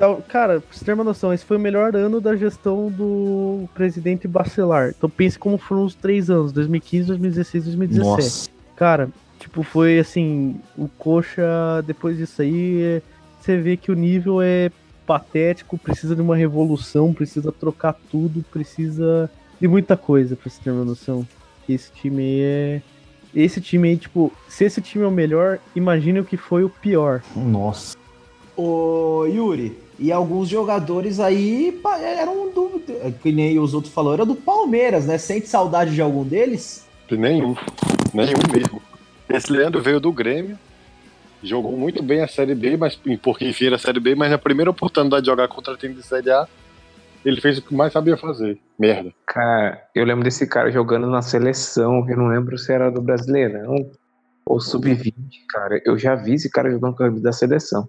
Então, cara, pra você ter uma noção, esse foi o melhor ano da gestão do presidente Bacelar. Então pense como foram os três anos, 2015, 2016, 2017. Nossa. Cara, tipo, foi assim, o Coxa, depois disso aí, você vê que o nível é patético, precisa de uma revolução, precisa trocar tudo, precisa de muita coisa, pra você ter uma noção. Esse time aí é... Esse time aí, tipo, se esse time é o melhor, imagine o que foi o pior. Nossa. Ô, Yuri, e alguns jogadores aí eram do. Que nem os outros falaram, era do Palmeiras, né? Sente saudade de algum deles? Nenhum. Nenhum mesmo. Esse Leandro veio do Grêmio. Jogou muito bem a Série B, mas porque enfim era a Série B, mas na primeira oportunidade de jogar contra time de Série A, ele fez o que mais sabia fazer. Merda. Cara, eu lembro desse cara jogando na seleção, eu não lembro se era do Brasileirão ou Sub-20, cara. Eu já vi esse cara jogando com a da seleção.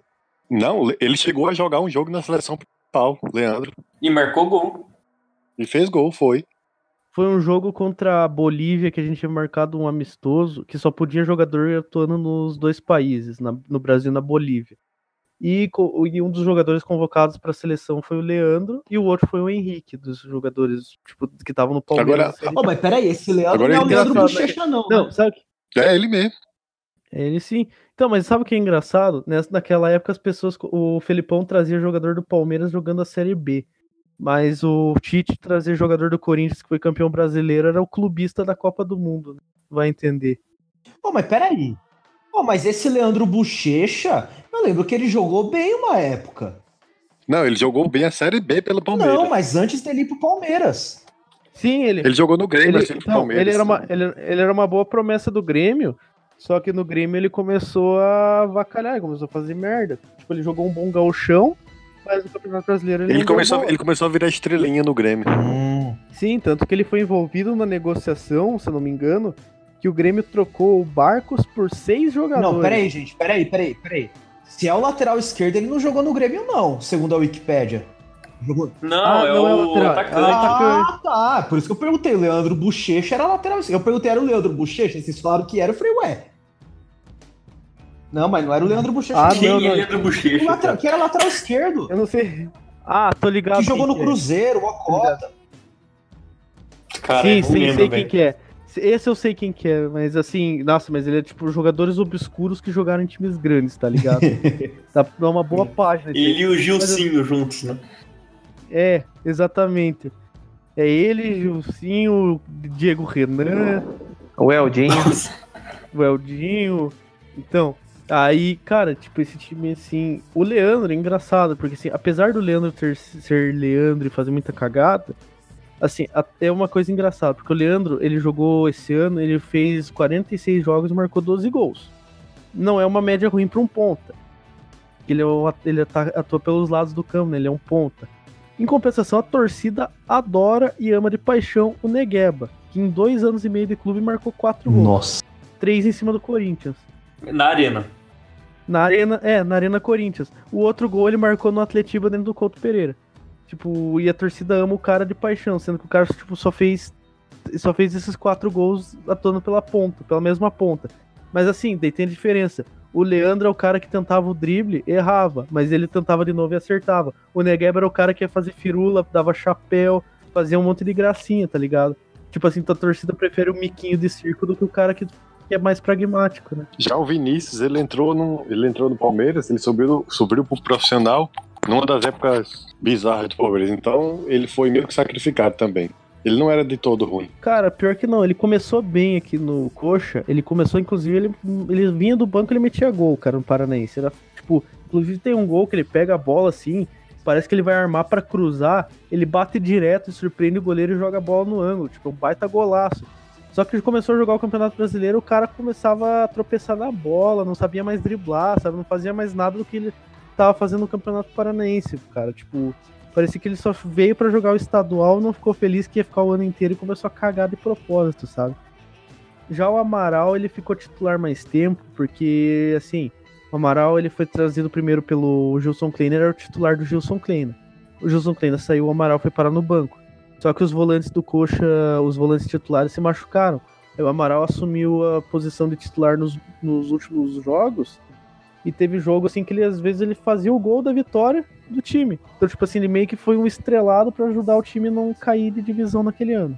Não, ele chegou a jogar um jogo na seleção principal, Leandro. E marcou gol. E fez gol, foi. Foi um jogo contra a Bolívia que a gente tinha marcado um amistoso, que só podia jogador atuando nos dois países, na, no Brasil e na Bolívia. E, e, um dos jogadores convocados para a seleção foi o Leandro e o outro foi o Henrique, dos jogadores tipo, que estavam no Palmeiras. Agora, oh, mas peraí, esse Leandro não é o Leandro Bochecha, não. Não, né? sabe? É ele mesmo. Ele sim. Então, mas sabe o que é engraçado? Nessa, naquela época as pessoas. O Felipão trazia jogador do Palmeiras jogando a Série B. Mas o Tite trazia jogador do Corinthians, que foi campeão brasileiro, era o clubista da Copa do Mundo. Né? Vai entender. Pô, mas peraí. Pô, mas esse Leandro Bochecha, eu lembro que ele jogou bem uma época. Não, ele jogou bem a Série B pelo Palmeiras. Não, mas antes dele ir pro Palmeiras. Sim, ele. Ele jogou no Grêmio, Ele, assim, pro não, Palmeiras. ele, era uma, ele, ele era uma boa promessa do Grêmio, só que no Grêmio ele começou a vacalhar, ele começou a fazer merda. Tipo, ele jogou um bom gauchão, mas no Campeonato Brasileiro ele, Ele começou, bola. ele começou a virar estrelinha no Grêmio. Sim, tanto que ele foi envolvido na negociação, se eu não me engano, que o Grêmio trocou o Barcos por seis jogadores. Não, peraí, gente, peraí, peraí, peraí. Se é o lateral esquerdo, ele não jogou no Grêmio, não, segundo a Wikipédia. Jogou... Não, Ah, é não é o lateral. atacante. Ah, tá. Por isso que eu perguntei. O Leandro Bochecha era lateral esquerdo. Eu perguntei, era o Leandro Bochecha? Vocês falaram que era, eu falei, ué. Não, mas não era o Leandro Bochecha. Ah. Quem não, é não. Leandro O Bochecha? lateral- que era lateral esquerdo. Eu não sei. Ah, tô ligado. Que jogou no é. Cruzeiro, o Ocota. Cara, sim, eu sim, lembro, sei velho. quem que é. Esse eu sei quem que é, mas assim, nossa, mas ele é tipo jogadores obscuros que jogaram em times grandes, tá ligado? *laughs* Dá dá uma boa página. Ele e o Gilcinho juntos, né? É, exatamente. É ele, Gilcinho, Diego Renan, O Eldinho. *laughs* o Eldinho. Então, aí, cara, tipo, esse time assim. O Leandro é engraçado, porque assim, apesar do Leandro ter, ser Leandro e fazer muita cagada, assim, a- é uma coisa engraçada, porque o Leandro, ele jogou esse ano, ele fez 46 jogos e marcou 12 gols. Não é uma média ruim pra um ponta. Ele, é o- ele ata- atua pelos lados do campo, né? Ele é um ponta. Em compensação, a torcida adora e ama de paixão o Negueba, que em dois anos e meio de clube marcou quatro gols. Nossa. Três em cima do Corinthians. Na arena. Na arena, é, na Arena Corinthians. O outro gol ele marcou no Atletiba dentro do Couto Pereira. Tipo, e a torcida ama o cara de paixão, sendo que o cara tipo só fez só fez esses quatro gols atuando pela ponta, pela mesma ponta. Mas assim, daí tem a diferença. O Leandro é o cara que tentava o drible, errava, mas ele tentava de novo e acertava. O Negueba era o cara que ia fazer firula, dava chapéu, fazia um monte de gracinha, tá ligado? Tipo assim, a torcida prefere o miquinho de circo do que o cara que, que é mais pragmático, né? Já o Vinícius, ele entrou no, ele entrou no Palmeiras, ele subiu, subiu pro profissional numa das épocas bizarras do Palmeiras. Então, ele foi meio que sacrificado também. Ele não era de todo ruim. Cara, pior que não, ele começou bem aqui no Coxa. Ele começou, inclusive, ele, ele vinha do banco e ele metia gol, cara, no Paranaense. Era, tipo, inclusive tem um gol que ele pega a bola assim, parece que ele vai armar pra cruzar, ele bate direto, surpreende o goleiro e joga a bola no ângulo. Tipo, um baita golaço. Só que começou a jogar o Campeonato Brasileiro, o cara começava a tropeçar na bola, não sabia mais driblar, sabe? Não fazia mais nada do que ele tava fazendo no Campeonato Paranaense, cara. Tipo, parecia que ele só veio pra jogar o estadual, não ficou feliz que ia ficar o ano inteiro e começou a cagar de propósito, sabe? Já o Amaral, ele ficou titular mais tempo, porque, assim, o Amaral ele foi trazido primeiro pelo Gilson Kleiner, era o titular do Gilson Kleiner. O Gilson Kleiner saiu, o Amaral foi parar no banco. Só que os volantes do Coxa, os volantes titulares se machucaram. O Amaral assumiu a posição de titular nos, nos últimos jogos. E teve jogo assim que ele às vezes ele fazia o gol da vitória do time. Então, tipo assim, ele meio que foi um estrelado pra ajudar o time a não cair de divisão naquele ano.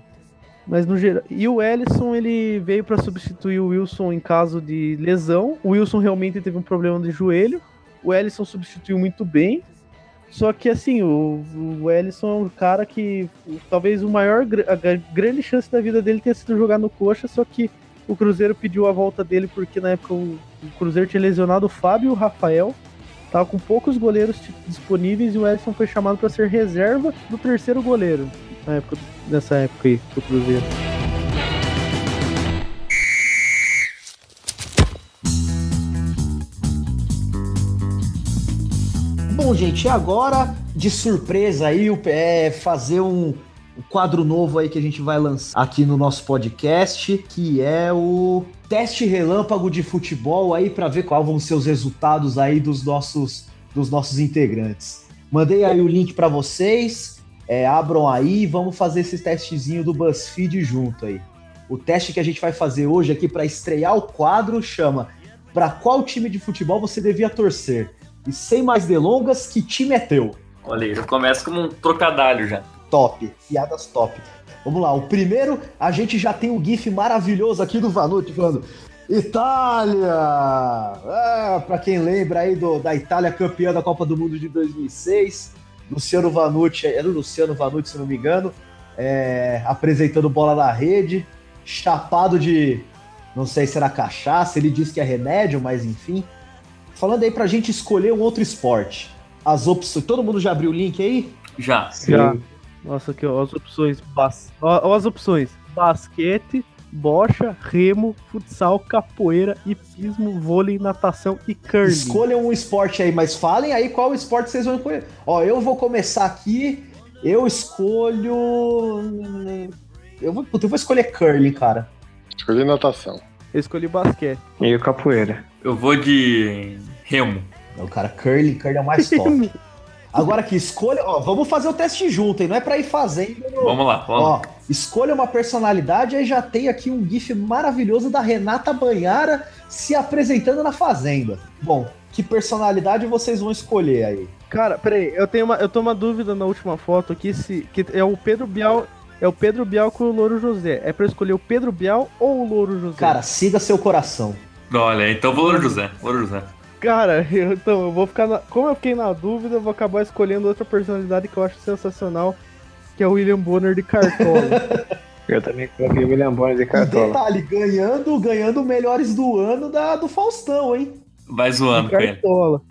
Mas no geral. E o Ellison, ele veio pra substituir o Wilson em caso de lesão. O Wilson realmente teve um problema de joelho. O Ellison substituiu muito bem. Só que assim, o, o Ellison é um cara que talvez o maior a gra- grande chance da vida dele tenha sido jogar no Coxa, só que o Cruzeiro pediu a volta dele porque na época o, o Cruzeiro tinha lesionado o Fábio e o Rafael. Tava com poucos goleiros disponíveis e o Ellison foi chamado para ser reserva do terceiro goleiro na época, nessa época aí do Cruzeiro. Bom, gente, agora, de surpresa aí, é fazer um, quadro novo aí que a gente vai lançar aqui no nosso podcast, que é o teste relâmpago de futebol aí para ver quais vão ser os resultados aí dos nossos dos nossos integrantes. Mandei aí o link para vocês, é, abram aí, vamos fazer esse testezinho do BuzzFeed junto aí. O teste que a gente vai fazer hoje aqui para estrear o quadro chama para qual time de futebol você devia torcer? E sem mais delongas, que time é teu? Olha aí, já começa como um trocadalho já. Top, piadas top. Vamos lá, o primeiro, a gente já tem um gif maravilhoso aqui do Vanucci falando Itália! É, pra quem lembra aí do, da Itália campeã da Copa do Mundo de 2006, Luciano Vanucci, era o Luciano Vanucci, se não me engano, é, apresentando bola na rede, chapado de, não sei se era cachaça, ele disse que é remédio, mas enfim. Falando aí pra gente escolher um outro esporte. as opções. Todo mundo já abriu o link aí? Já. Já. Nossa, aqui, ó, as opções. Bas... Ó, ó as opções: basquete, bocha, remo, futsal, capoeira, hipismo, vôlei, natação e curling. Escolham um esporte aí, mas falem aí qual esporte vocês vão escolher. Ó, eu vou começar aqui. Eu escolho. Eu vou, eu vou escolher curling, cara. Escolhi natação. Eu escolhi basquete. E o capoeira. Eu vou de remo. Não, cara, curling, curling é o mais top. *laughs* Agora aqui, escolha. Ó, vamos fazer o teste junto, hein? Não é pra ir fazendo. no- Vamos lá, vamos lá. Ó, escolha uma personalidade aí já tem aqui um gif maravilhoso da Renata Banhara se apresentando na Fazenda. Bom, que personalidade vocês vão escolher aí? Cara, peraí, eu tenho uma, eu tô uma dúvida na última foto aqui se que é o Pedro Bial, é o Pedro Bial com o Louro José. É pra eu escolher o Pedro Bial ou o Louro José? Cara, siga seu coração. Olha, então vou Louro José. Louro José. Cara, *laughs* eu, então eu vou ficar na, como eu fiquei na dúvida, eu vou acabar escolhendo outra personalidade que eu acho sensacional, que é o William Bonner de Cartola. *laughs* Eu também coloquei o William Bonner de E cartola. detalhe, ganhando, ganhando melhores do ano da, do Faustão, hein? Vai zoando com ele.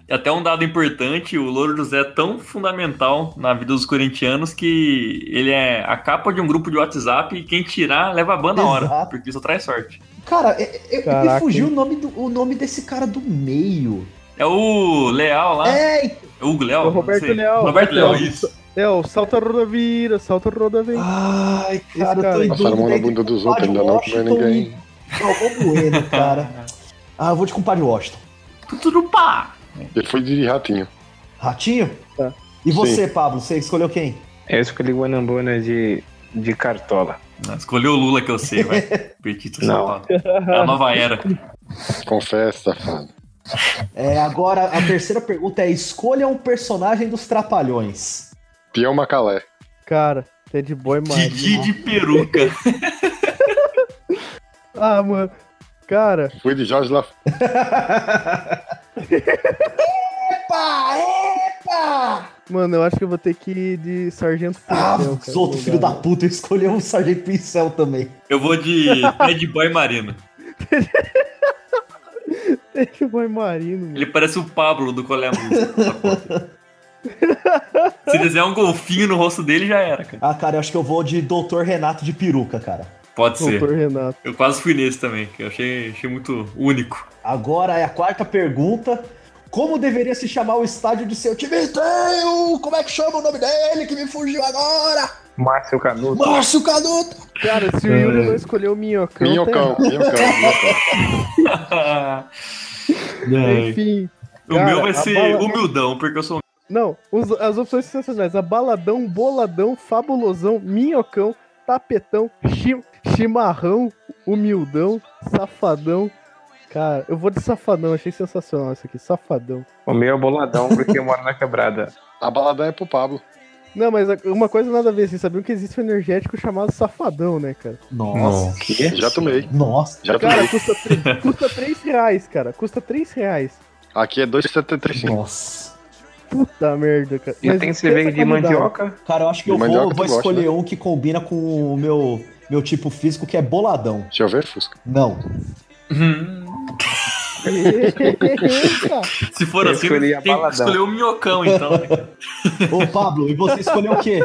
E até um dado importante, o Louro José é tão fundamental na vida dos corintianos que ele é a capa de um grupo de WhatsApp e quem tirar leva a ban na hora, porque isso traz sorte. Cara, é- é- me Caraca, fugiu o nome, do, o nome desse cara do meio. É o Leal lá, é, É, o Hugo Leal? O Roberto. Leal. Roberto Leal, isso. É, o salta rodovira, salta rodovira. Ai, cara, eu cara tô Passaram a mão na bunda dos outros, ainda não comeu ninguém. Galvão Bueno, cara. *laughs* Ah, eu vou de compadre Washington. Tudo pá! Ele foi de ratinho. Ratinho? Tá. E você, Pablo, você escolheu quem? Eu escolhi o Bonner de, de cartola. Não, Escolheu o Lula que eu sei, vai. *laughs* Petito Não. safado. É a nova era. Confessa, safado. É, agora, a terceira pergunta é: escolha um personagem dos Trapalhões. Peão Macalé. Cara, Ted Boy Didi Marinho. de peruca. *laughs* Ah, mano. Cara, Fui de Jorge Laf... Epa, epa! mano, eu acho que eu vou ter que ir de Sargento Ah, Pincel, os outros filho da puta escolheu o Sargento Pincel também. Eu vou de Ted Boy Marino. *laughs* Ted Boy Marino, mano. Ele parece o Pablo do Colé. Se desenhar um golfinho no rosto dele, já era, cara. Ah, cara, eu acho que eu vou de Dr. Renato de peruca, cara. Pode ser. Doutor Renato. Eu quase fui nesse também, que eu achei, achei muito único. Agora é a quarta pergunta. Como deveria se chamar o estádio de seu time? Tem, como é que chama o nome dele que me fugiu agora? Márcio Canuto. Márcio Canuto! Cara, se o Yuri não escolheu o Minhocão. Minhocão, tá minhocão, minhocão. errado. *laughs* Enfim. o Cara, meu vai a ser bala- humildão, porque eu sou Não, os- as opções são sensacionais. Abaladão, boladão, fabulosão, minhocão, tapetão, chi- chimarrão, humildão, safadão. Cara, eu vou de safadão, achei sensacional isso aqui, safadão. O meu é boladão porque eu moro na quebrada. A balada é pro Pablo. Não, mas uma coisa nada a ver, vocês sabiam que existe um energético chamado safadão, né, cara? Nossa. Já tomei. Nossa. Já Cara, tomei. custa, custa 3 reais, cara. Custa 3 reais. Aqui é 2,75. Nossa. Puta merda, cara. E Mas tem pensa cerveja a de qualidade. mandioca. Cara, eu acho que eu Mandioca vou, vou gosta, escolher né? um que combina com o meu, meu tipo físico, que é boladão. Deixa eu ver, Fusca. Não. Eita. *laughs* Se for Eu assim, tem que escolher o minhocão, então. né? Ô, Pablo, e você escolheu o quê?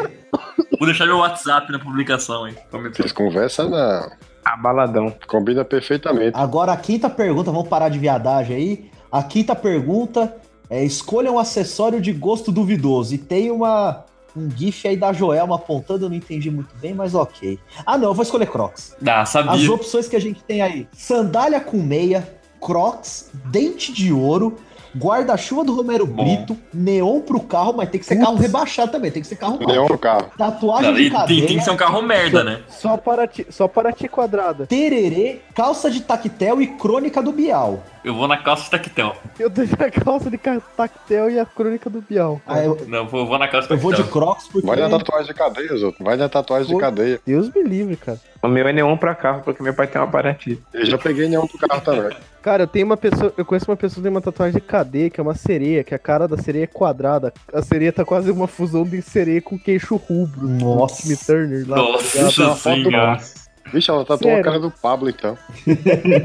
Vou deixar meu WhatsApp na publicação, hein? Vocês conversam, não. Abaladão. Combina perfeitamente. Agora a quinta pergunta, vamos parar de viadagem aí. A quinta pergunta é: escolha um acessório de gosto duvidoso. E tem uma um gif aí da Joelma apontando, eu não entendi muito bem, mas ok. Ah, não, eu vou escolher Crocs. Ah, As sabia. opções que a gente tem aí: sandália com meia, Crocs, dente de ouro, guarda-chuva do Romero Bom. Brito, neon pro carro, mas tem que ser carro rebaixado também, tem que ser carro Neon no carro. Tatuagem Não, de tem, cadeia, tem que ser um carro merda, né? Só para ti, só para ti quadrada. tererê, calça de tactel e crônica do Bial. Eu vou na calça de tactel. Eu deixo a calça de tactel e a crônica do Bial. Ah, eu, Não, vou, vou na calça de eu vou de tactel. Crocs porque. Vai na tatuagem de cadeia, os outros. Vai na tatuagem de cadeia. Deus me livre, cara. O meu é neon pra carro porque meu pai tem uma Paraty. Eu já peguei neon pro carro também. Cara, eu tenho uma pessoa, eu conheço uma pessoa que tem uma tatuagem de cadeia, que é uma sereia, que a cara da sereia é quadrada. A sereia tá quase uma fusão de sereia com queixo rubro. Nossa. Time Turner lá. tá Nossa? Uma foto senhora. nossa. Vixe, ela tatuou Sério? a cara do Pablo, então. *laughs*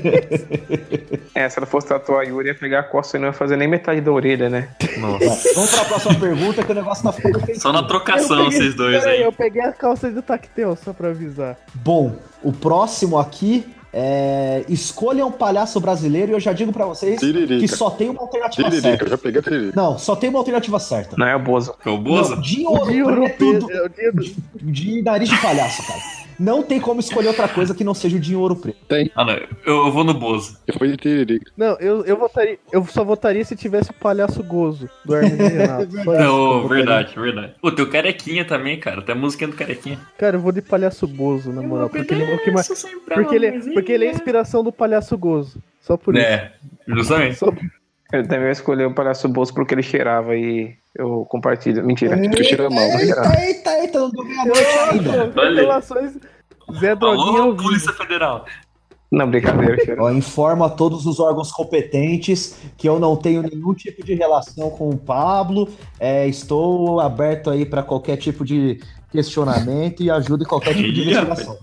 É, se ela fosse tatuar a Yuri, ia pegar a costa e não ia fazer nem metade da orelha, né? Nossa. Vamos pra próxima pergunta que o negócio tá ficando feio. Só na trocação Eu peguei- vocês dois aí. eu peguei a calça do Tactel, só pra avisar. Bom, o próximo aqui é. Escolha um palhaço brasileiro e eu já digo pra vocês Tiririca. que só tem uma alternativa Tiririca, eu certa. já peguei a tiririca. Não, só tem uma alternativa certa. Não é o Bozo. Foi o Bozo? Não, de O ouro é o dia do- de nariz de palhaço, cara. Não tem como escolher outra coisa que não seja o de ouro preto. Ah, não. Eu, eu vou no Bozo. Eu fui de tiririca. Não, eu, eu votaria. Eu só votaria se tivesse o palhaço gozo do Hermes e Renato. *laughs* Só isso que eu Não, votaria. verdade, verdade. Pô, tem o Carequinha também, cara. Tem a musiquinha do Carequinha. Cara, eu vou de palhaço gozo, na moral. Porque ele, é o que mais- porque ele, é- porque ele é a inspiração do palhaço gozo. Só por isso. É, justamente. Só- Eu também escolhi o palhaço Bozo porque ele cheirava e eu compartilho. Mentira. Tu cheira mal. né? Eita, eita, eita, não dormi a noite ainda. Olha. Revelações. Zé Droguinha Alô. Polícia Federal. Não, brincadeira. Ó, informo a todos os órgãos competentes que eu não tenho nenhum tipo de relação com o Pablo. É, estou aberto aí para qualquer tipo de questionamento e ajuda em qualquer tipo de investigação.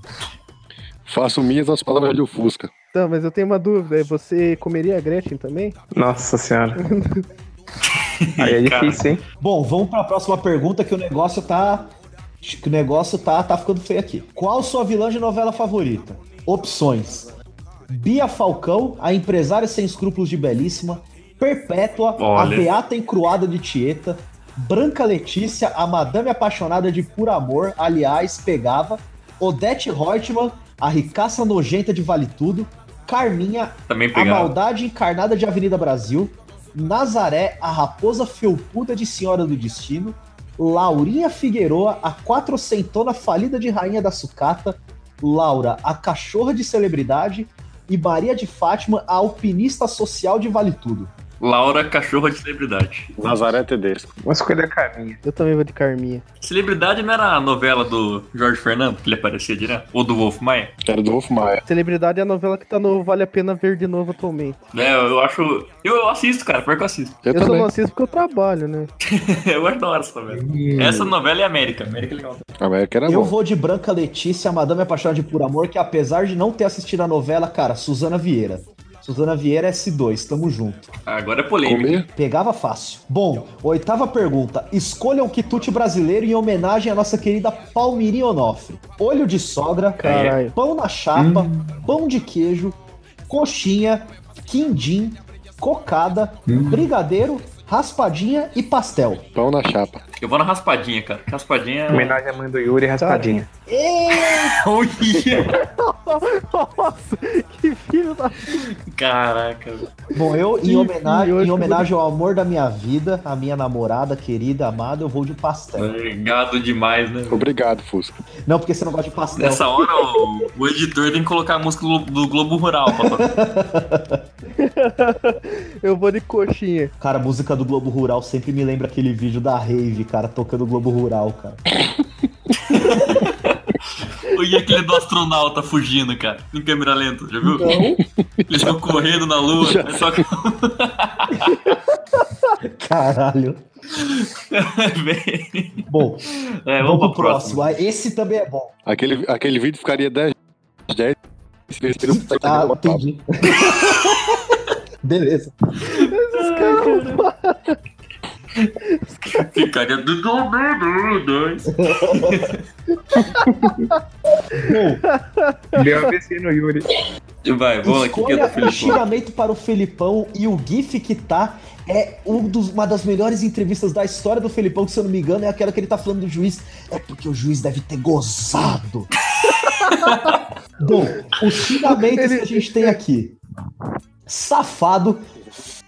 Faço minhas as palavras de Fusca. Tá, mas eu tenho uma dúvida. Você comeria a Gretchen também? Nossa senhora. *laughs* Aí é difícil, hein? Bom, vamos para a próxima pergunta que o negócio tá que o negócio tá tá ficando feio aqui. Qual sua vilã de novela favorita? Opções: Bia Falcão, a empresária sem escrúpulos de Belíssima, Perpétua, Olha. a beata encruada de Tieta, Branca Letícia, a madame apaixonada de Por Amor, aliás, pegava, Odete Reutemann, a ricaça nojenta de Vale Tudo, Carminha, Também a maldade encarnada de Avenida Brasil, Nazaré, a raposa felpuda de Senhora do Destino, Laurinha Figueroa, a quatrocentona falida de Rainha da Sucata, Laura, a cachorra de celebridade, e Maria de Fátima, a alpinista social de Vale Tudo. Laura, cachorra de celebridade. Nazaré Tedesco. Vou escolher a Carminha. Eu também vou de Carminha. Celebridade não era a novela do Jorge Fernando, que ele aparecia direto? Ou do Wolf Maia? Era do Wolf Maia. Celebridade é a novela que tá no Vale a Pena Ver de novo atualmente. É, eu acho. Eu, eu assisto, cara, pior que eu assisto. Eu, Eu, só também. não assisto porque eu trabalho, né? *laughs* eu hora essa novela. Essa novela é América. América é legal. América era Eu bom. vou de Branca Letícia, a Madame Apaixonada de Por Amor, que apesar de não ter assistido a novela, cara, Suzana Vieira. Suzana Vieira S2, tamo junto. Agora é polêmica. Comer? Pegava fácil. Bom, oitava pergunta. Escolha um quitute brasileiro em homenagem à nossa querida Palmirinha Onofre. Olho de sogra, Caralho. pão na chapa, pão de queijo, coxinha, quindim, cocada, brigadeiro, raspadinha e pastel. Pão na chapa. Eu vou na raspadinha, cara. Raspadinha. Homenagem à mãe do Yuri e raspadinha. Olha! *laughs* Nossa, que filho da. Caraca. velho. Bom, eu, em homenagem, em homenagem ao amor da minha vida, a minha namorada, querida, amada, eu vou de pastel. Gado demais, né? Obrigado, Fusca. Não, porque você não gosta de pastel. Nessa hora, o, o editor tem que colocar a música do, Globo Rural tocar. *laughs* Eu vou de coxinha. Cara, a música do Globo Rural sempre me lembra aquele vídeo da Rave, cara, tocando Globo Rural, cara. E aquele do astronauta fugindo, cara, em câmera lenta, já viu? Eles vão correndo na lua, aí *laughs* toca. Caralho. *laughs* Vem. Bom, É, vamos vamos pro próximo. próximo. Ah, Esse também é bom. Aquele, aquele vídeo ficaria 10 10 se eles teriam saído Ah, entendi. *laughs* Beleza. Ficaria do do- do- dois. Deu ABC no Yuri. Vai, vamos aqui que é do Escolha o xingamento para o Felipão e o GIF que tá é um dos- uma das melhores entrevistas da história do Felipão, que se eu não me engano é aquela que ele tá falando do juiz. É porque o juiz deve ter gozado. *laughs* Bom, os xingamentos que a gente tem aqui: safado,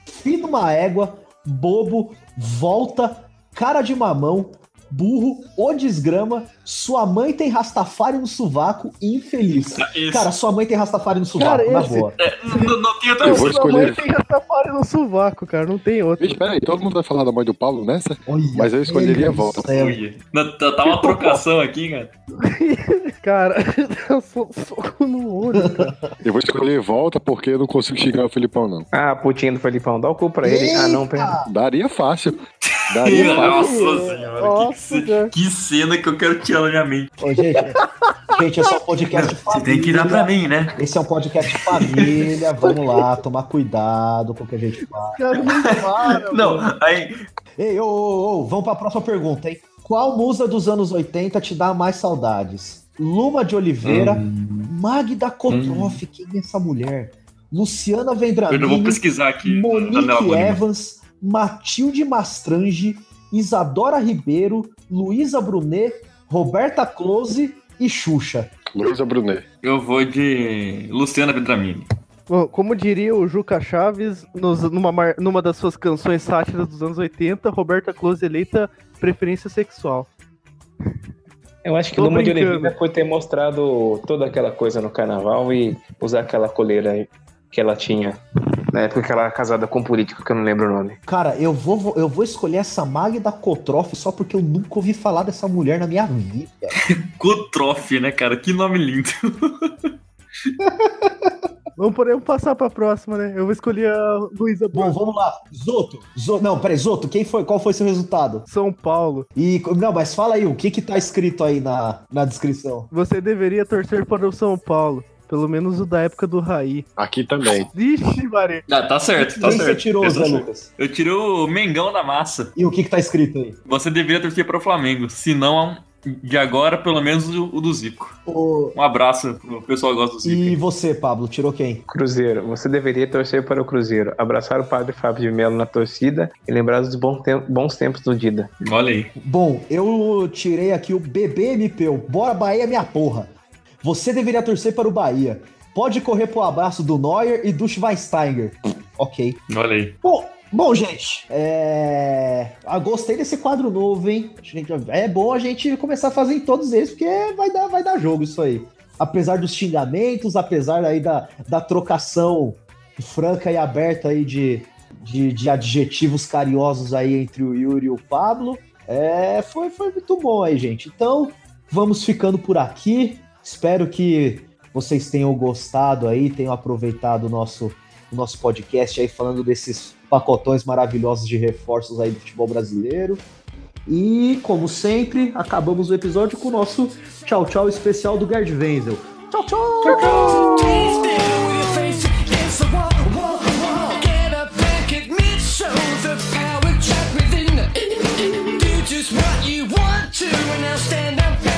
filho de uma égua, bobo, volta, cara de mamão, burro, o desgrama, sua mãe tem rastafari no sovaco infeliz. Esse. Cara, sua mãe tem rastafari no sovaco, Cara, na esse- boa. Não, não tem outra Eu vou Sua mãe tem Rastafari no sovaco, cara. Não tem outro. Vixe, peraí, todo mundo vai falar da mãe do Paulo nessa? Olha, Mas eu escolheria a volta. Tá tá uma trocação aqui, cara. *laughs* Cara, eu sou soco no olho, cara. Eu vou escolher volta porque eu não consigo xingar o Felipão, não. Ah, putinha do Felipão, dá o cu pra ele. Ah, não, pera. Daria fácil. *laughs* Daria pra... Nossa senhora, Nossa, que, que cena que eu quero tirar na minha mente. Ô, gente, gente, é só um podcast Você família. tem que dar pra mim, né? Esse é um podcast família. Vamos lá, tomar cuidado com o que a gente fala. Não Não, aí. Ei, ô, ô, ô, vamos pra próxima pergunta, hein? Qual musa dos anos 80 te dá mais saudades? Luma de Oliveira, Hum, Magda Kotroff, quem é essa mulher? Luciana eu não vou Vendramini, pesquisar aqui. Monique. Evans, Matilde Mastrange, Isadora Ribeiro, Luísa Brunet, Roberta Close e Xuxa. Luísa Brunet. Eu vou de Luciana Vendramini. Bom, Como diria o Juca Chaves, nos- numa, numa das suas canções sátiras dos anos 80, Roberta Close eleita preferência sexual. Eu acho que Tô Luma de. Oliveira por ter mostrado toda aquela coisa no carnaval e usar aquela coleira que ela tinha. Na época que ela era casada com um político, que eu não lembro o nome. Cara, eu vou, eu vou escolher essa Magda Kotroff só porque eu nunca ouvi falar dessa mulher na minha vida. *laughs* Cotrofe, né, cara? Que nome lindo. *laughs* Vamos, podemos passar pra próxima, né? Eu vou escolher a Luísa Bom, vamos lá. Zoto. Zoto. Não, peraí, Zoto, quem foi, qual foi seu resultado? São Paulo. E, não, mas fala aí, o que que tá escrito aí na, na descrição? Você deveria torcer para o São Paulo. Pelo menos o da época do Raí. Aqui também. Vixe, Maria. Ah, tá certo, tá quem você certo. tirou, Eu Zé certo. Lucas? Eu tirei o Mengão da massa. E o que que tá escrito aí? Você deveria torcer para o Flamengo. Se não, de agora, pelo menos o, do Zico. O- Um abraço pro pessoal que gosta do Zico. E você, Pablo, tirou quem? Cruzeiro. Você deveria torcer para o Cruzeiro. Abraçar o padre Fábio de Melo na torcida e lembrar dos bons, tem- bons tempos do Dida. Olha aí. Bom, eu tirei aqui o BBMP, o Bora Bahia minha porra. Você deveria torcer para o Bahia. Pode correr pro abraço do Neuer e do Schweinsteiger. Ok. Olha aí. Bom, bom, gente, é... ah, gostei desse quadro novo, hein? É bom a gente começar a fazer em todos eles, porque vai dar, vai dar jogo isso aí. Apesar dos xingamentos, apesar aí da, da trocação franca e aberta aí de, de, de adjetivos carinhosos aí entre o Yuri e o Pablo, é, foi, foi muito bom aí, gente. Então, vamos ficando por aqui. Espero que vocês tenham gostado aí, tenham aproveitado o nosso, o nosso podcast aí falando desses pacotões maravilhosos de reforços aí do futebol brasileiro. E, como sempre, acabamos o episódio com o nosso tchau tchau especial do Gerd Wenzel. tchau, tchau. tchau, tchau. what you want to, and I'll stand up.